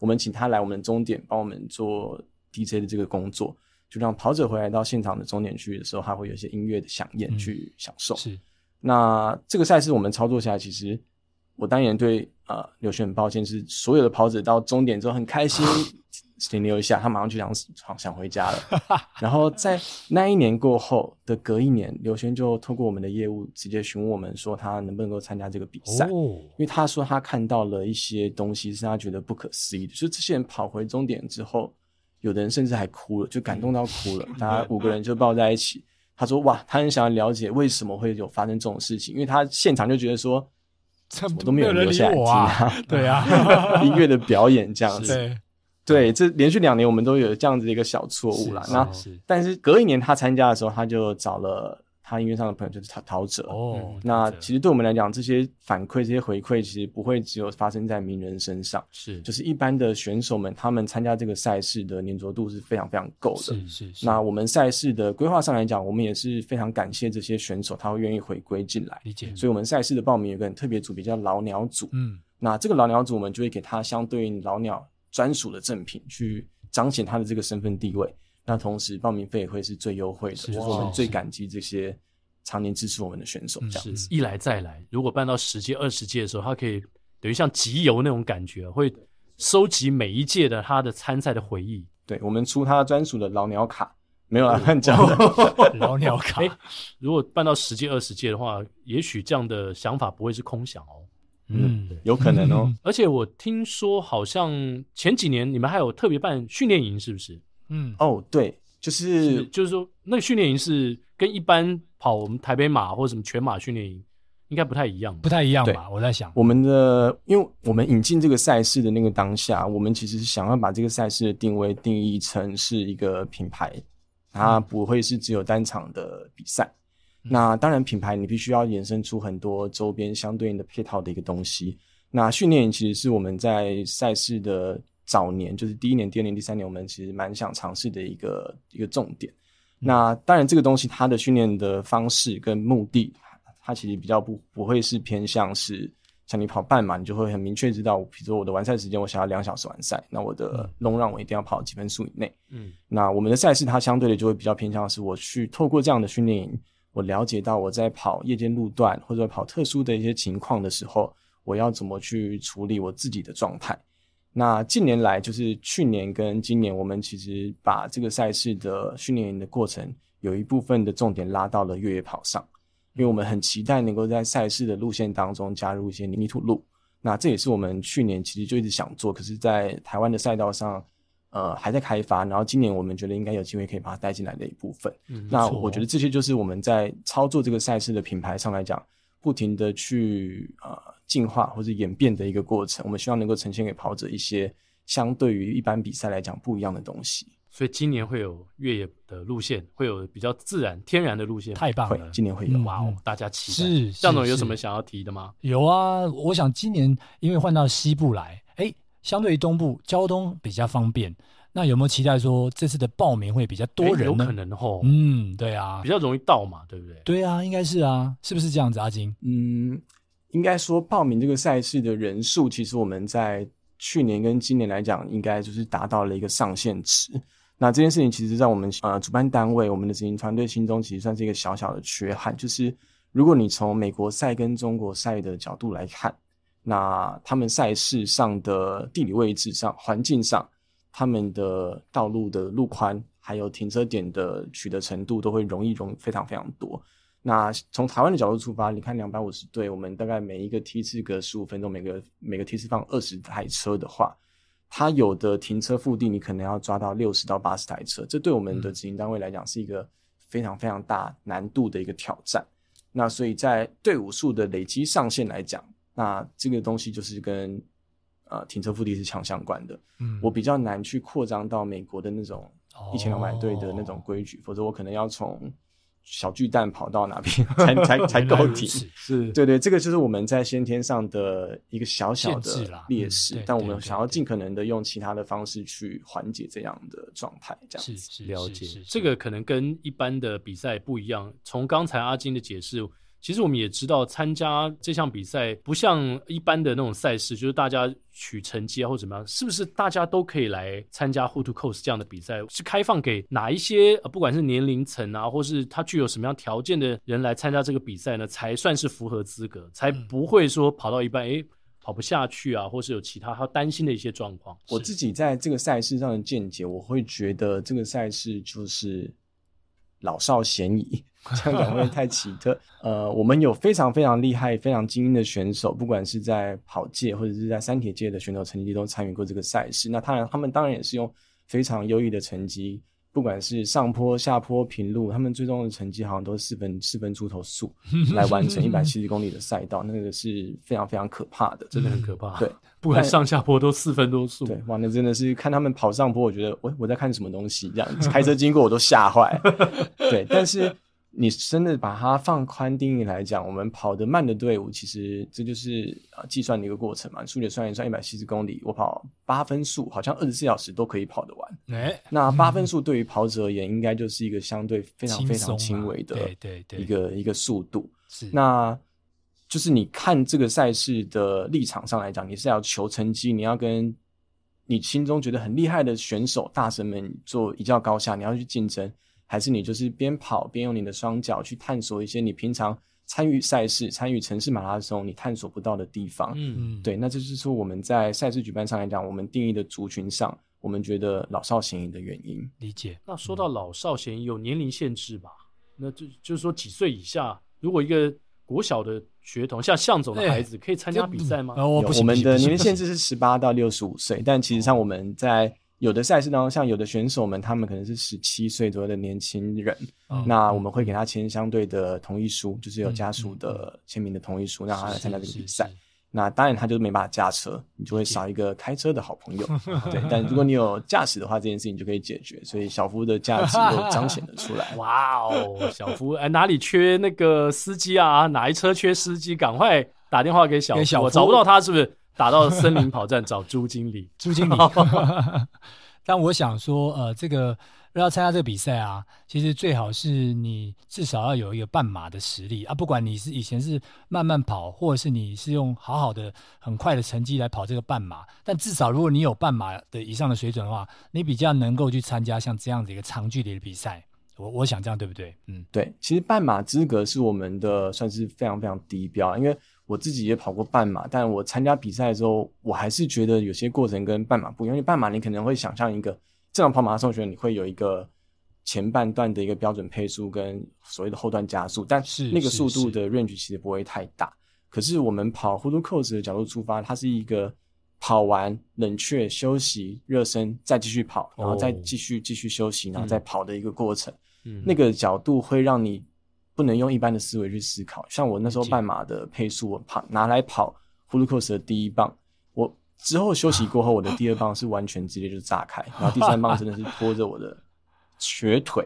我们请他来我们终点帮我们做 DJ 的这个工作，就让跑者回来到现场的终点区的时候，他会有一些音乐的响宴去享受。嗯、是，那这个赛事我们操作下来，其实我当年对呃刘轩很抱歉，是所有的跑者到终点之后很开心。停留一下，他马上就想想回家了。然后在那一年过后的隔一年，刘轩就透过我们的业务直接询问我们说，他能不能够参加这个比赛？因为他说他看到了一些东西是他觉得不可思议的，就是这些人跑回终点之后，有的人甚至还哭了，就感动到哭了。大家五个人就抱在一起，他说哇，他很想要了解为什么会有发生这种事情，因为他现场就觉得说，怎么都没有留下来听啊，对啊，音乐的表演这样子。对，这连续两年我们都有这样子的一个小错误啦。那但是隔一年他参加的时候，他就找了他音乐上的朋友，就是陶陶喆。哦、嗯，那其实对我们来讲，这些反馈、这些回馈，其实不会只有发生在名人身上。是，就是一般的选手们，他们参加这个赛事的粘着度是非常非常够的。是是是。那我们赛事的规划上来讲，我们也是非常感谢这些选手，他会愿意回归进来。理解。所以我们赛事的报名有个很特别组别叫老鸟组。嗯。那这个老鸟组，我们就会给他相对应老鸟。专属的赠品去彰显他的这个身份地位，那同时报名费也会是最优惠的，是，就是我们最感激这些常年支持我们的选手。这样子一来再来，如果办到十届、二十届的时候，他可以等于像集邮那种感觉，会收集每一届的他的参赛的回忆。对，我们出他专属的老鸟卡，没有啊，乱讲。老鸟卡。哎，如果办到十届、二十届的话，也许这样的想法不会是空想哦。嗯，有可能哦。而且我听说，好像前几年你们还有特别办训练营，是不是？嗯，哦，对，就是，是就是说，那个训练营是跟一般跑我们台北马或者什么全马训练营应该不太一样，不太一样吧？我在想，我们的，因为我们引进这个赛事的那个当下，我们其实是想要把这个赛事的定位定义成是一个品牌，它不会是只有单场的比赛。那当然，品牌你必须要衍生出很多周边相对应的配套的一个东西。那训练营其实是我们在赛事的早年，就是第一年、第二年、第三年，我们其实蛮想尝试的一个一个重点。那当然，这个东西它的训练的方式跟目的，它其实比较不不会是偏向是像你跑半马，你就会很明确知道，比如说我的完赛时间，我想要两小时完赛，那我的 long run 我一定要跑几分数以内。嗯，那我们的赛事它相对的就会比较偏向是我去透过这样的训练营。我了解到我在跑夜间路段或者跑特殊的一些情况的时候，我要怎么去处理我自己的状态。那近年来，就是去年跟今年，我们其实把这个赛事的训练营的过程有一部分的重点拉到了越野跑上，因为我们很期待能够在赛事的路线当中加入一些泥土路。那这也是我们去年其实就一直想做，可是在台湾的赛道上。呃，还在开发，然后今年我们觉得应该有机会可以把它带进来的一部分。嗯，那我觉得这些就是我们在操作这个赛事的品牌上来讲，不停的去呃进化或者演变的一个过程。我们希望能够呈现给跑者一些相对于一般比赛来讲不一样的东西。所以今年会有越野的路线，会有比较自然天然的路线，太棒了！今年会有，哇哦，大家期待。是，向总有什么想要提的吗？有啊，我想今年因为换到西部来，哎。相对于东部，交通比较方便。那有没有期待说这次的报名会比较多人呢？有可能哦。嗯，对啊，比较容易到嘛，对不对？对啊，应该是啊，是不是这样子？阿金，嗯，应该说报名这个赛事的人数，其实我们在去年跟今年来讲，应该就是达到了一个上限值。那这件事情，其实，在我们呃主办单位、我们的执行团队心中，其实算是一个小小的缺憾，就是如果你从美国赛跟中国赛的角度来看。那他们赛事上的地理位置上、环境上，他们的道路的路宽，还有停车点的取得程度，都会容易容非常非常多。那从台湾的角度出发，你看两百五十队，我们大概每一个梯次隔十五分钟，每个每个梯次放二十台车的话，它有的停车腹地，你可能要抓到六十到八十台车，这对我们的执行单位来讲是一个非常非常大难度的一个挑战。那所以在队伍数的累积上限来讲，那这个东西就是跟呃停车腹地是强相关的，嗯，我比较难去扩张到美国的那种一千两百队的那种规矩，哦，否则我可能要从小巨蛋跑到哪边 才才才够停，是，对对，这个就是我们在先天上的一个小小的劣势，嗯，但我们想要尽。可能的用其他的方式去缓解这样的状态，这样子。是是了解，这个可能跟一般的比赛不一样，从刚才阿金的解释。其实我们也知道，参加这项比赛不像一般的那种赛事，就是大家取成绩啊或怎么样，是不是大家都可以来参加 Who to Coast 这样的比赛？是开放给哪一些，不管是年龄层啊，或是他具有什么样条件的人来参加这个比赛呢？才算是符合资格，才不会说跑到一半，诶，跑不下去啊，或是有其他他担心的一些状况。我自己在这个赛事上的见解，我会觉得这个赛事就是。老少咸宜，这样讲会太奇特？呃，我们有非常非常厉害、非常精英的选手，不管是在跑界或者是在三铁界的选手成绩都参与过这个赛事。那当然，他们当然也是用非常优异的成绩。不管是上坡、下坡、平路，他们最终的成绩好像都是四分四分出头速 来完成一百七十公里的赛道，那个是非常非常可怕的，真的很可怕。对，不管上下坡都四分多速。对，哇，那真的是看他们跑上坡，我觉得我我在看什么东西，这样开车经过我都吓坏。对，但是。你真的把它放宽定义来讲，我们跑得慢的队伍，其实这就是啊计算的一个过程嘛。数学算一算，一百七十公里，我跑八分速，好像二十四小时都可以跑得完。欸、那八分速对于跑者而言，应该就是一个相对非常非常轻微的，对对对，一个一个速度。是，那就是你看这个赛事的立场上来讲，你是要求成绩，你要跟你心中觉得很厉害的选手大神们做一较高下，你要去竞争。还是你就是边跑边用你的双脚去探索一些你平常参与赛事、参与城市马拉松你探索不到的地方。嗯嗯，对，那这就是说我们在赛事举办上来讲，我们定义的族群上，我们觉得老少咸宜的原因。理解。那说到老少咸宜，有年龄限制吧？那就就是说几岁以下，如果一个国小的学童，像向总的孩子，可以参加比赛吗？有，我们的年龄限制是十八到六十五岁，但其实上我们在有的赛事当中，像有的选手们，他们可能是十七岁左右的年轻人，嗯、那我们会给他签相对的同意书，就是有家属的签名的同意书，让他来参加这个比赛。那当然，他就没办法驾车，你就会少一个开车的好朋友。对，但如果你有驾驶的话，这件事情就可以解决。所以小夫的价值 又彰显了出来。哇哦，小夫，哎，哪里缺那个司机啊？哪一车缺司机？赶快打电话给小夫。小夫我找不到他，是不是打到森林跑站找朱经理？朱经理。但我想说，呃，这个。要参加这个比赛啊，其实最好是你至少要有一个半马的实力啊。不管你是以前是慢慢跑，或者是你是用好好的很快的成绩来跑这个半马，但至少如果你有半马的以上的水准的话，你比较能够去参加像这样的一个长距离的比赛。我我想这样对不对？嗯，对。其实半马资格是我们的算是非常非常低标，因为我自己也跑过半马，但我参加比赛的时候，我还是觉得有些过程跟半马不一样。因为半马你可能会想象一个。正常跑马拉松选你会有一个前半段的一个标准配速跟所谓的后段加速，但是那个速度的 range 其实不会太大。可是我们跑 Hulu Coast 的角度出发，它是一个跑完冷却休息热身再继续跑，然后再继续继续休息，然后再跑的一个过程。嗯，那个角度会让你不能用一般的思维去思考。像我那时候半马的配速，我跑拿来跑 Who To Coast 的第一棒，我。之后休息过后，我的第二棒是完全直接就炸开，然后第三棒真的是拖着我的瘸腿，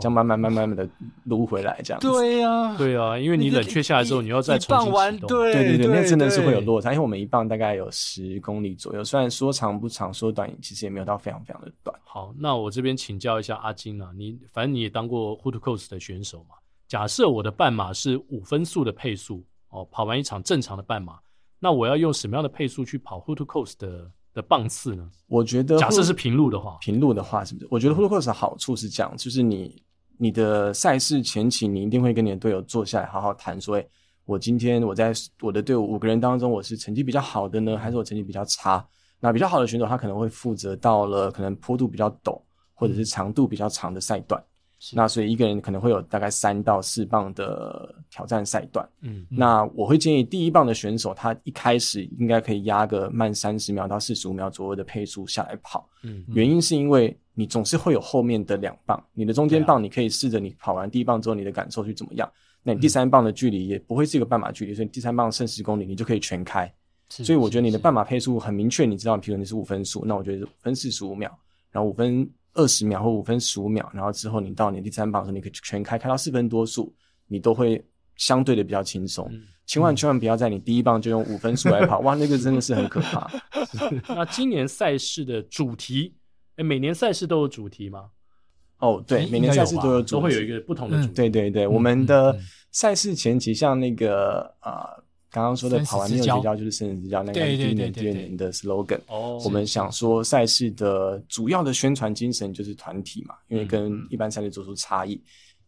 这样慢慢慢慢慢的撸回来，这样子。对呀，对啊，因为你冷却下来之后，你要再重新启动。对对对，那真的是会有落差，因为我们一棒大概有十公里左右，虽然说长不长，说短其实也没有到非常非常的短。好，那我这边请教一下阿金啊，你反正你也当过 Who To Coast 的选手嘛？假设我的半马是五分速的配速哦，跑完一场正常的半马。那我要用什么样的配速去跑 To Coast 的的棒次呢？我觉得假设是平路的话，平路的话是不是？我觉得 To Coast 的好处是这样，就是你你的赛事前期，你一定会跟你的队友坐下来好好谈，说，诶，我今天我在我的队伍五个人当中，我是成绩比较好的呢，还是我成绩比较差？那比较好的选手，他可能会负责到了可能坡度比较陡，或者是长度比较长的赛段。那所以一个人可能会有大概三到四棒的挑战赛段，嗯，那我会建议第一棒的选手，他一开始应该可以压个慢三十秒到四十五秒左右的配速下来跑，嗯，原因是因为你总是会有后面的两棒，你的中间棒你可以试着你跑完第一棒之后你的感受去怎么样，那你第三棒的距离也不会是一个半马距离，所以第三棒剩十公里你就可以全开，所以我觉得你的半马配速很明确，你知道，比如你是五分速，那我觉得五分四十五秒，然后五分。二十秒或五分十五秒，然后之后你到你第三棒的时候，你可以全开开到四分多速，你都会相对的比较轻松。嗯、千万千万不要在你第一棒就用五分速来跑，哇，那个真的是很可怕。那今年赛事的主题，哎，每年赛事都有主题吗？哦，对，每年赛事都有主题，都会有一个不同的主题。嗯、对对对，我们的赛事前期像那个啊。呃刚刚说的跑完没有绝交就是生死之交，那个第一年、第二年的 slogan。哦，我们想说赛事的主要的宣传精神就是团体嘛，因为跟一般赛事做出差异。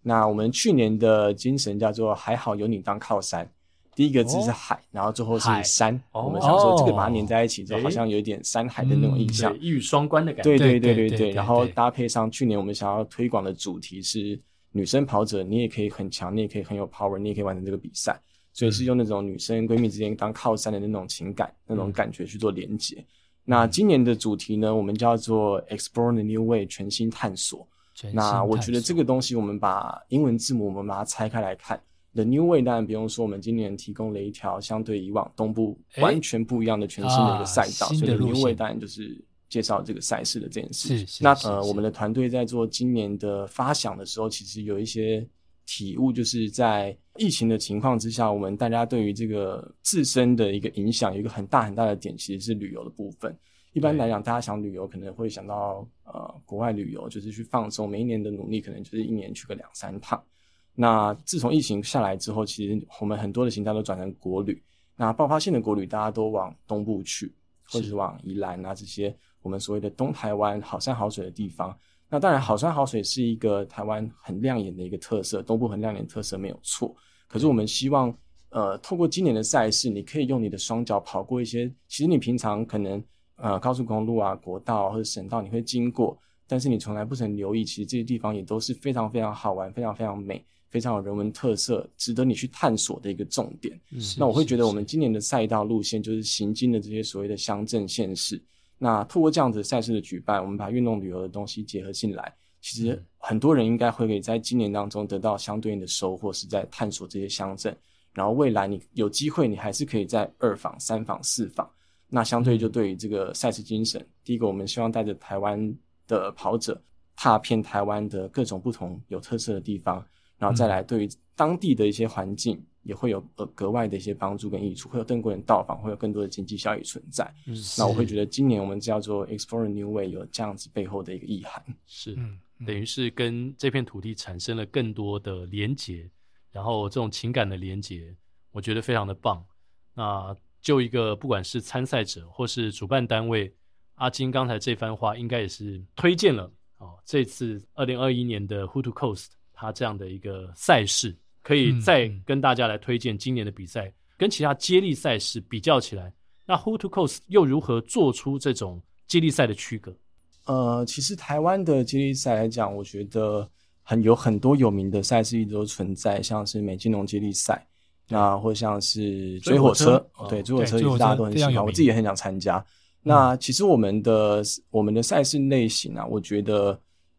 那我们去年的精神叫做“还好有你当靠山”，第一个字是海，然后最后是山。我们想说这个把它连在一起，就好像有一点山海的那种印象，一语双关的感觉。对对对对对。然后搭配上去年我们想要推广的主题是女生跑者，你也可以很强，你也可以很有 power，你也可以完成这个比赛。所以是用那种女生闺蜜之间当靠山的那种情感、那种感觉去做连接。嗯、那今年的主题呢，我们叫做 Explore the New Way，全新探索。探索，那我觉得这个东西，我们把英文字母我们把它拆开来看，The New Way 当然不用说，我们今年提供了一条相对以往东部完全不一样的全新的一个赛道，所以 The New Way 当然就是介绍这个赛事的这件事。是是是是，那呃，我们的团队在做今年的发想的时候，其实有一些。体悟就是在疫情的情况之下，我们大家对于这个自身的一个影响，有一个很大很大的点，其实是旅游的部分。一般来讲，大家想旅游可能会想到呃国外旅游，就是去放松。每一年的努力可能就是一年去个两三趟。那自从疫情下来之后，其实我们很多的行程都转成国旅。那爆发性的国旅，大家都往东部去，或者是往宜兰啊这些我们所谓的东台湾好山好水的地方。那当然，好山好水是一个台湾很亮眼的一个特色，东部很亮眼的特色没有错。可是我们希望，呃，透过今年的赛事，你可以用你的双脚跑过一些，其实你平常可能呃高速公路啊、国道或者省道，你会经过，但是你从来不曾留意，其实这些地方也都是非常非常好玩、非常非常美、非常有人文特色，值得你去探索的一个重点。那我会觉得，我们今年的赛道路线就是行经的这些所谓的乡镇县市。那透过这样子的赛事的举办，我们把运动旅游的东西结合进来，其实很多人应该会可以在今年当中得到相对应的收获，是在探索这些乡镇。然后未来你有机会，你还是可以在二访、三访、四访。那相对就对于这个赛事精神，第一个我们希望带着台湾的跑者踏遍台湾的各种不同有特色的地方，然后再来对于当地的一些环境。也会有呃格外的一些帮助跟益处，会有更多人到访，会有更多的经济效益存在。嗯，那我会觉得今年我们叫做 Explore a New Way 有这样子背后的一个意涵，是，嗯，等于是跟这片土地产生了更多的连结，然后这种情感的连结，我觉得非常的棒。那就一个不管是参赛者或是主办单位，阿金刚才这番话应该也是推荐了哦，这次二零二一年的 Who to Coast 它这样的一个赛事。可以再跟大家来推荐今年的比赛，嗯、跟其他接力赛事比较起来，那 Who to Coast 又如何做出这种接力赛的区隔？呃，其实台湾的接力赛来讲，我觉得很有很多有名的赛事一直都存在，像是美金龙接力赛，那或像是追火车，对，追火车也是大家都很喜欢，我自己也很想参加。那其实我们的我们的赛事类型啊，我觉得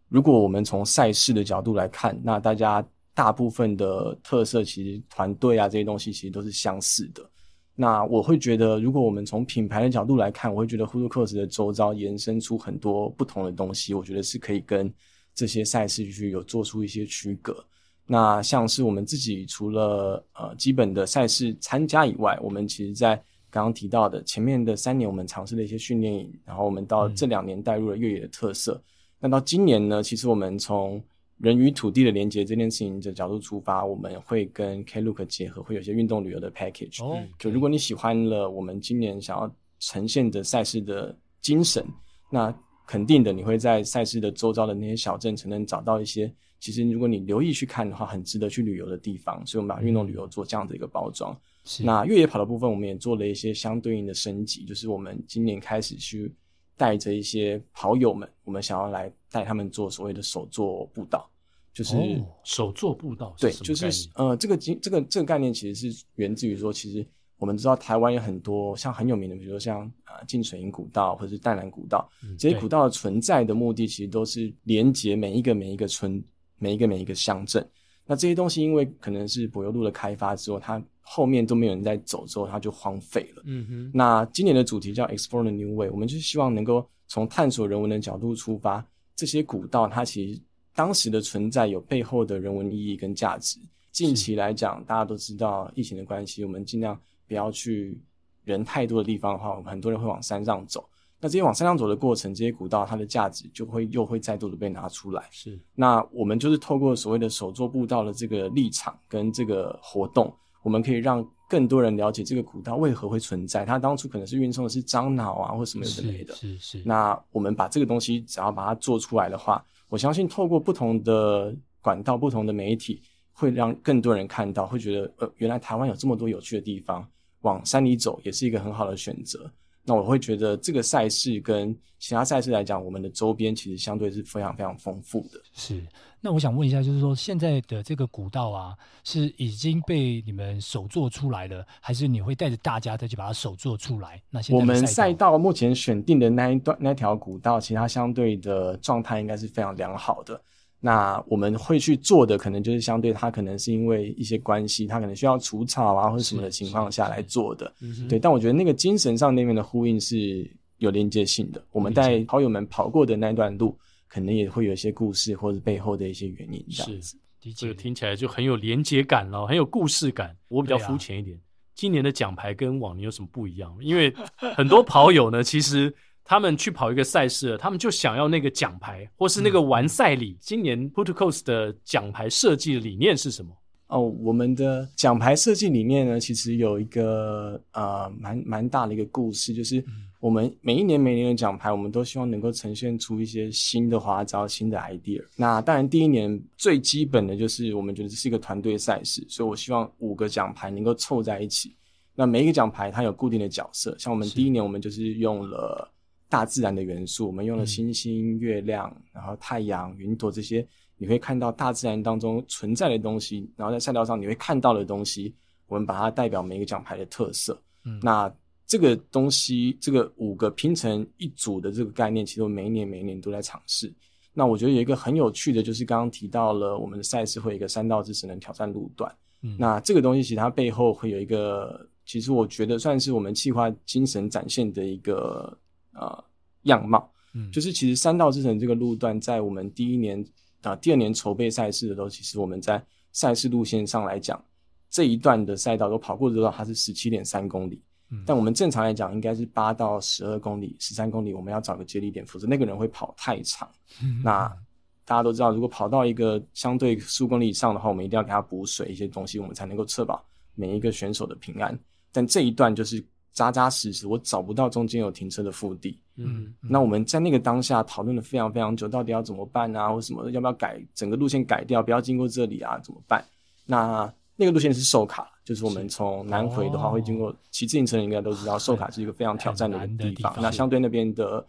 如果我们从赛事的角度来看，那大家。大部分的特色其实团队啊这些东西其实都是相似的。那我会觉得，如果我们从品牌的角度来看，我会觉得 Who to Coast 的周遭延伸出很多不同的东西，我觉得是可以跟这些赛事去有做出一些区隔。那像是我们自己除了呃基本的赛事参加以外，我们其实在刚刚提到的前面的三年，我们尝试了一些训练营，然后我们到这两年带入了越野的特色。嗯、那到今年呢，其实我们从人与土地的连接这件事情的角度出发，我们会跟 Klook 结合，会有些运动旅游的 package。哦，就如果你喜欢了我们今年想要呈现的赛事的精神，那肯定的你会在赛事的周遭的那些小镇才能找到一些，其实如果你留意去看的话，很值得去旅游的地方。所以，我们把运动旅游做这样的一个包装。是。那越野跑的部分，我们也做了一些相对应的升级，就是我们今年开始去。带着一些跑友们，我们想要来带他们做所谓的手作步道，就是、哦、手作步道。对，就是呃，这个这个这个概念其实是源自于说，其实我们知道台湾有很多像很有名的，比如说像啊浸水营古道或者是淡蓝古道，嗯、这些古道的存在的目的，其实都是连接每一个每一个村，每一个每一个乡镇。那这些东西因为可能是柏油路的开发之后，它后面都没有人在走，之后它就荒废了。嗯哼。那今年的主题叫 Explore the New Way，我们就希望能够从探索人文的角度出发，这些古道它其实当时的存在有背后的人文意义跟价值。近期来讲，大家都知道疫情的关系，我们尽量不要去人太多的地方的话，我们很多人会往山上走。那这些往山上走的过程，这些古道它的价值就会又会再度的被拿出来。是，那我们就是透过所谓的手作步道的这个立场跟这个活动，我们可以让更多人了解这个古道为何会存在。它当初可能是运送的是樟脑啊，或什么之类的。是是，是。那我们把这个东西只要把它做出来的话，我相信透过不同的管道、不同的媒体，会让更多人看到，会觉得呃，原来台湾有这么多有趣的地方，往山里走也是一个很好的选择。那我会觉得这个赛事跟其他赛事来讲，我们的周边其实相对是非常非常丰富的。是，那我想问一下，就是说现在的这个古道啊，是已经被你们手做出来了，还是你会带着大家再去把它手做出来？那现在我们赛道目前选定的那一段那条古道，其他相对的状态应该是非常良好的。那我们会去做的，可能就是相对它可能是因为一些关系，它可能需要除草啊或者什么的情况下来做的。对，但我觉得那个精神上那边的呼应是有连接性的。我们带跑友们跑过的那段路，可能也会有一些故事或者背后的一些原因。这样子，这个听起来就很有连接感了，很有故事感。我比较肤浅一点，今年的奖牌跟往年有什么不一样？因为很多跑友呢，其实。他们去跑一个赛事，他们就想要那个奖牌，或是那个完赛礼。嗯、今年 Put to Coast 的奖牌设计的理念是什么？哦，我们的奖牌设计理念呢，其实有一个呃蛮蛮大的一个故事，就是我们每一年每年的奖牌，我们都希望能够呈现出一些新的花招、新的 idea。那当然，第一年最基本的就是我们觉得这是一个团队赛事，所以我希望五个奖牌能够凑在一起。那每一个奖牌它有固定的角色，像我们第一年我们就是用了。大自然的元素，我们用了星星、月亮，然后太阳、云朵这些，你会看到大自然当中存在的东西，然后在赛道上你会看到的东西，我们把它代表每个奖牌的特色。嗯，那这个东西，这个五个拼成一组的这个概念，其实我每一年每一年都在尝试。那我觉得有一个很有趣的，就是刚刚提到了我们的赛事会有一个三道之神的挑战路段。嗯，那这个东西其实它背后会有一个，其实我觉得算是我们计划精神展现的一个呃样貌。嗯，就是其实三道之城这个路段，在我们第一年啊、呃、第二年筹备赛事的时候，其实我们在赛事路线上来讲，这一段的赛道都跑过之后，它是十七点三公里。嗯，但我们正常来讲应该是八到十二公里、十三公里，我们要找个接力点，否则那个人会跑太长。嗯，那大家都知道，如果跑到一个相对十五公里以上的话，我们一定要给他补水一些东西，我们才能够确保每一个选手的平安。但这一段就是扎扎实实，我找不到中间有停车的腹地。嗯，那我们在那个当下讨论了非常非常久，到底要怎么办啊，或什么要不要改整个路线改掉，不要经过这里啊，怎么办？那那个路线是寿卡，就是我们从南回的话会经过，骑自行车应该都知道，寿卡是一个非常挑战的地方。地方那相对那边的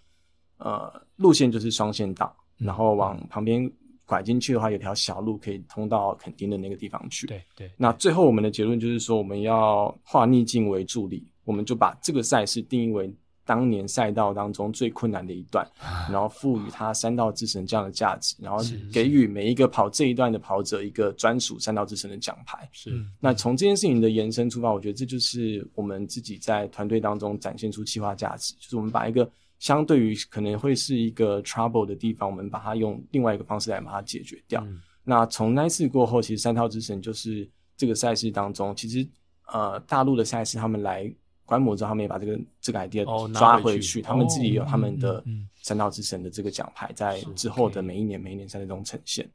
呃路线就是双线道，嗯、然后往旁边拐进去的话，有条小路可以通到垦丁的那个地方去。对对。那最后我们的结论就是说，我们要化逆境为助力，我们就把这个赛事定义为。当年赛道当中最困难的一段，然后赋予它三道之神这样的价值，然后给予每一个跑这一段的跑者一个专属三道之神的奖牌。是，那从这件事情的延伸出发，我觉得这就是我们自己在团队当中展现出企划价值，就是我们把一个相对于可能会是一个 trouble 的地方，我们把它用另外一个方式来把它解决掉。嗯、那从那次过后，其实三套之神就是这个赛事当中，其实呃大陆的赛事他们来。观摩之后，他们也把这个这个 idea 抓回去，回去他们自己有他们的三道之神的这个奖牌，在之后的每一年每一年赛事中呈现。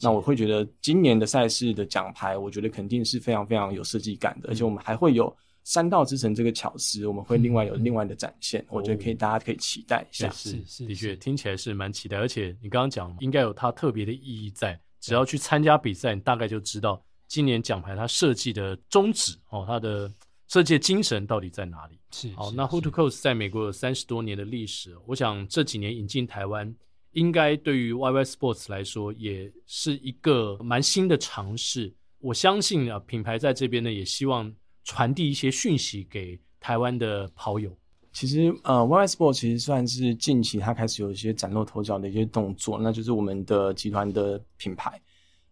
那我会觉得今年的赛事的奖牌，我觉得肯定是非常非常有设计感的，而且我们还会有三道之神这个巧思，我们会另外有另外的展现。我觉得可以，大家可以期待一下。是是，的确听起来是蛮期待，而且你刚刚讲应该有它特别的意义在，只要去参加比赛，你大概就知道今年奖牌它设计的宗旨哦，它的。设计精神到底在哪里？是好，那 Hood to Coast 在美国有三十多年的历史，我想这几年引进台湾，应该对于 YY Sports 来说也是一个蛮新的尝试。我相信啊，品牌在这边呢，也希望传递一些讯息给台湾的跑友。其实，呃，YY Sports 其实算是近期它开始有一些崭露头角的一些动作，那就是我们的集团的品牌。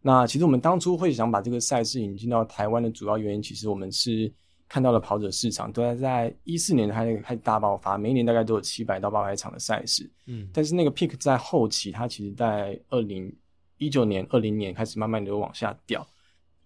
那其实我们当初会想把这个赛事引进到台湾的主要原因，其实我们是。看到了跑者市场都在在一四年它那个开始大爆发，每一年大概都有七百到八百场的赛事，嗯，但是那个 peak 在后期，它其实在二零一九年、二零年开始慢慢的往下掉，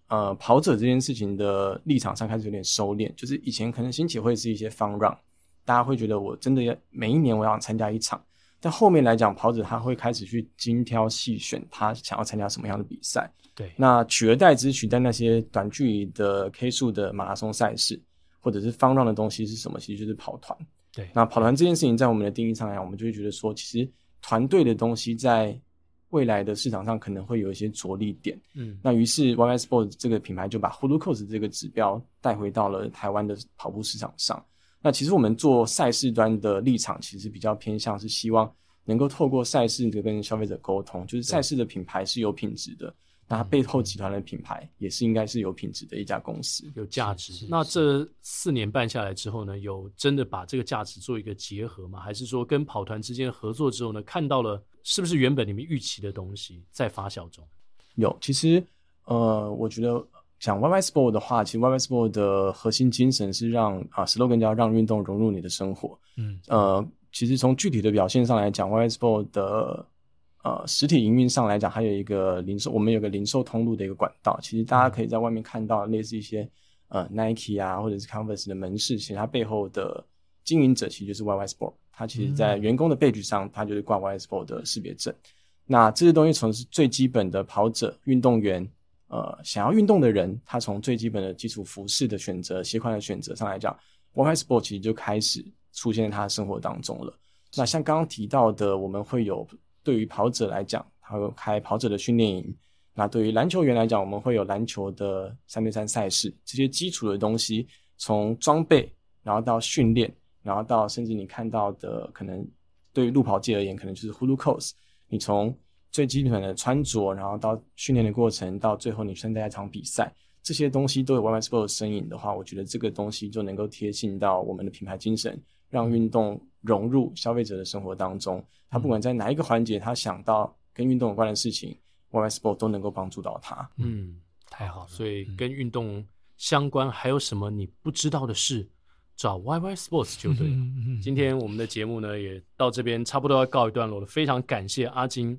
呃，跑者这件事情的立场上开始有点收敛，就是以前可能兴起会是一些 fun run，大家会觉得我真的要每一年我想参加一场，但后面来讲，跑者他会开始去精挑细选，他想要参加什么样的比赛。对，那取而代之，取代那些短距离的 K 数的马拉松赛事，或者是 fun run 的东西是什么？其实就是跑团。对，那跑团这件事情，在我们的定义上来讲，我们就会觉得说，其实团队的东西在未来的市场上可能会有一些着力点。嗯，那于是 YY Sports 这个品牌就把 Coast 这个指标带回到了台湾的跑步市场上。那其实我们做赛事端的立场，其实比较偏向是希望能够透过赛事的跟消费者沟通，就是赛事的品牌是有品质的。那它背后集团的品牌也是应该是有品质的一家公司，有价值。那这四年半下来之后呢，有真的把这个价值做一个结合吗？还是说跟跑团之间合作之后呢，看到了是不是原本你们预期的东西在发酵中？有，其实呃，我觉得讲 YY Sport 的话，其实 YY Sport 的核心精神是让啊 slogan 叫让运动融入你的生活。嗯，呃，其实从具体的表现上来讲，YY Sport 的。呃，实体营运上来讲，还有一个零售，我们有个零售通路的一个管道。其实大家可以在外面看到类似一些呃 Nike 啊，或者是 Converse 的门市，其实它背后的经营者其实就是 YY Sport。它其实在员工的 badge 上，它就是挂 YY Sport 的识别证。那这些东西从是最基本的跑者、运动员，呃，想要运动的人，他从最基本的基础服饰的选择、鞋款的选择上来讲，YY Sport 其实就开始出现在他的生活当中了。那像刚刚提到的，我们会有。对于跑者来讲，他会开跑者的训练营；那对于篮球员来讲，我们会有篮球的三对三赛事。这些基础的东西，从装备，然后到训练，然后到甚至你看到的可能对于路跑界而言，可能就是 Hulu Cos。你从最基本的穿着，然后到训练的过程，到最后你参加一场比赛，这些东西都有 YY Sport 的身影的话，我觉得这个东西就能够贴近到我们的品牌精神，让运动融入消费者的生活当中。他不管在哪一个环节，他想到跟运动有关的事情，YY Sport 都能够帮助到他。嗯，太好了。所以跟运动相关还有什么你不知道的事，找 YY Sports 就对了。今天我们的节目呢，也到这边差不多要告一段落了。非常感谢阿金。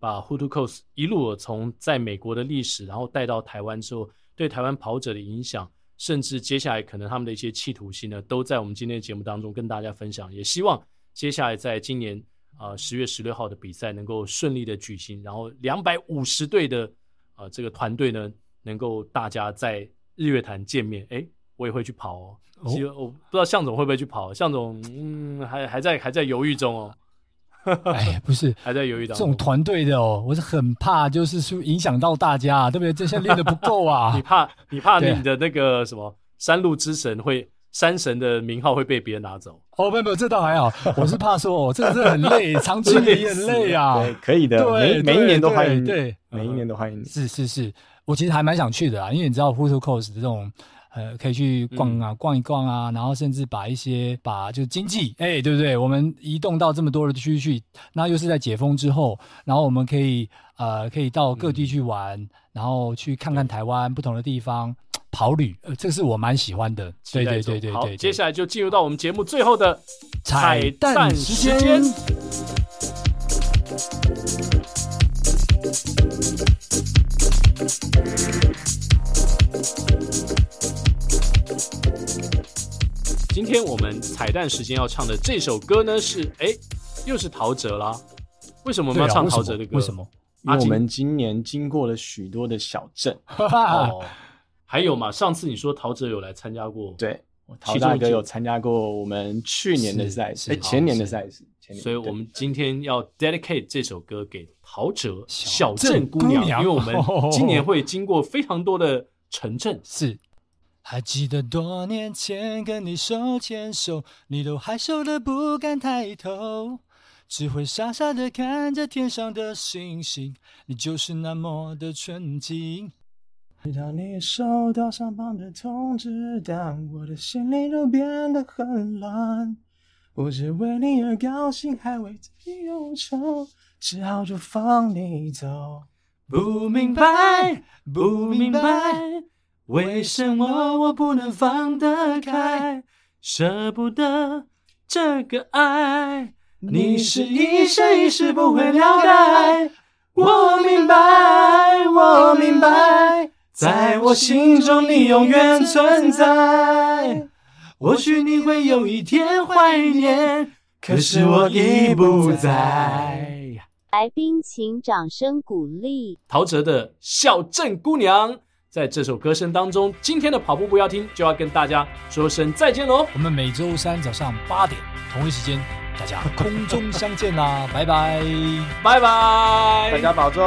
把 Who To Coast 一路从在美国的历史，然后带到台湾之后，对台湾跑者的影响，甚至接下来可能他们的一些企图心呢，都在我们今天的节目当中跟大家分享。也希望接下来在今年啊十月十六号的比赛能够顺利的举行，然后两百五十队的啊这个团队呢，能够大家在日月潭见面。哎，我也会去跑哦。其实我不知道向总会不会去跑，向总嗯还还在还在犹豫中哦。哎，不是，还在犹豫当中。这种团队的哦，我是很怕，就是说影响到大家，对不对？这些练的不够啊。你怕，你怕你的那个什么山路之神会山神的名号会被别人拿走？哦，没有没有，这倒还好。我是怕说，哦，这个真的很累，长期也很累啊。对，可以的，每每一年都欢迎，对，每一年都欢迎你。是是是，我其实还蛮想去的啊，因为你知道 Who To Coast 的这种。呃，可以去逛啊，逛一逛啊，然后甚至把一些把就是经济，哎、欸，对不对？我们移动到这么多的区域去，那又是在解封之后，然后我们可以呃，可以到各地去玩，嗯、然后去看看台湾不同的地方跑旅，呃，这个是我蛮喜欢的。对对对对对，对。接下来就进入到我们节目最后的彩蛋时间。今天我们彩蛋时间要唱的这首歌呢，是哎，又是陶喆啦。为什么我们要唱陶喆的歌？为什么？因为我们今年经过了许多的小镇。哦，还有嘛？上次你说陶喆有来参加过，对，陶大哥有参加过我们去年的赛事，哎，前年的赛事。所以我们今天要 dedicate 这首歌给陶喆《小镇姑娘》，因为我们 今年会经过非常多的城镇，是。还记得多年前跟你手牵手，你都害羞的不敢抬头，只会傻傻的看着天上的星星。你就是那么的纯净。直到你收到上榜的通知单，我的心里都变得很乱。不只为你而高兴，还为自己忧愁，只好就放你走。不明白，不明白。为什么我不能放得开，舍不得这个爱？你是一生一世不会了解。我明白，我明白，在我心中你永远存在。或许你会有一天怀念，可是我已不在。来宾请掌声鼓励。陶喆的《小镇姑娘》。在这首歌声当中，今天的跑步不要听就要跟大家说声再见喽。我们每周三早上八点同一时间，大家空中相见啦，拜拜，拜拜，大家保重。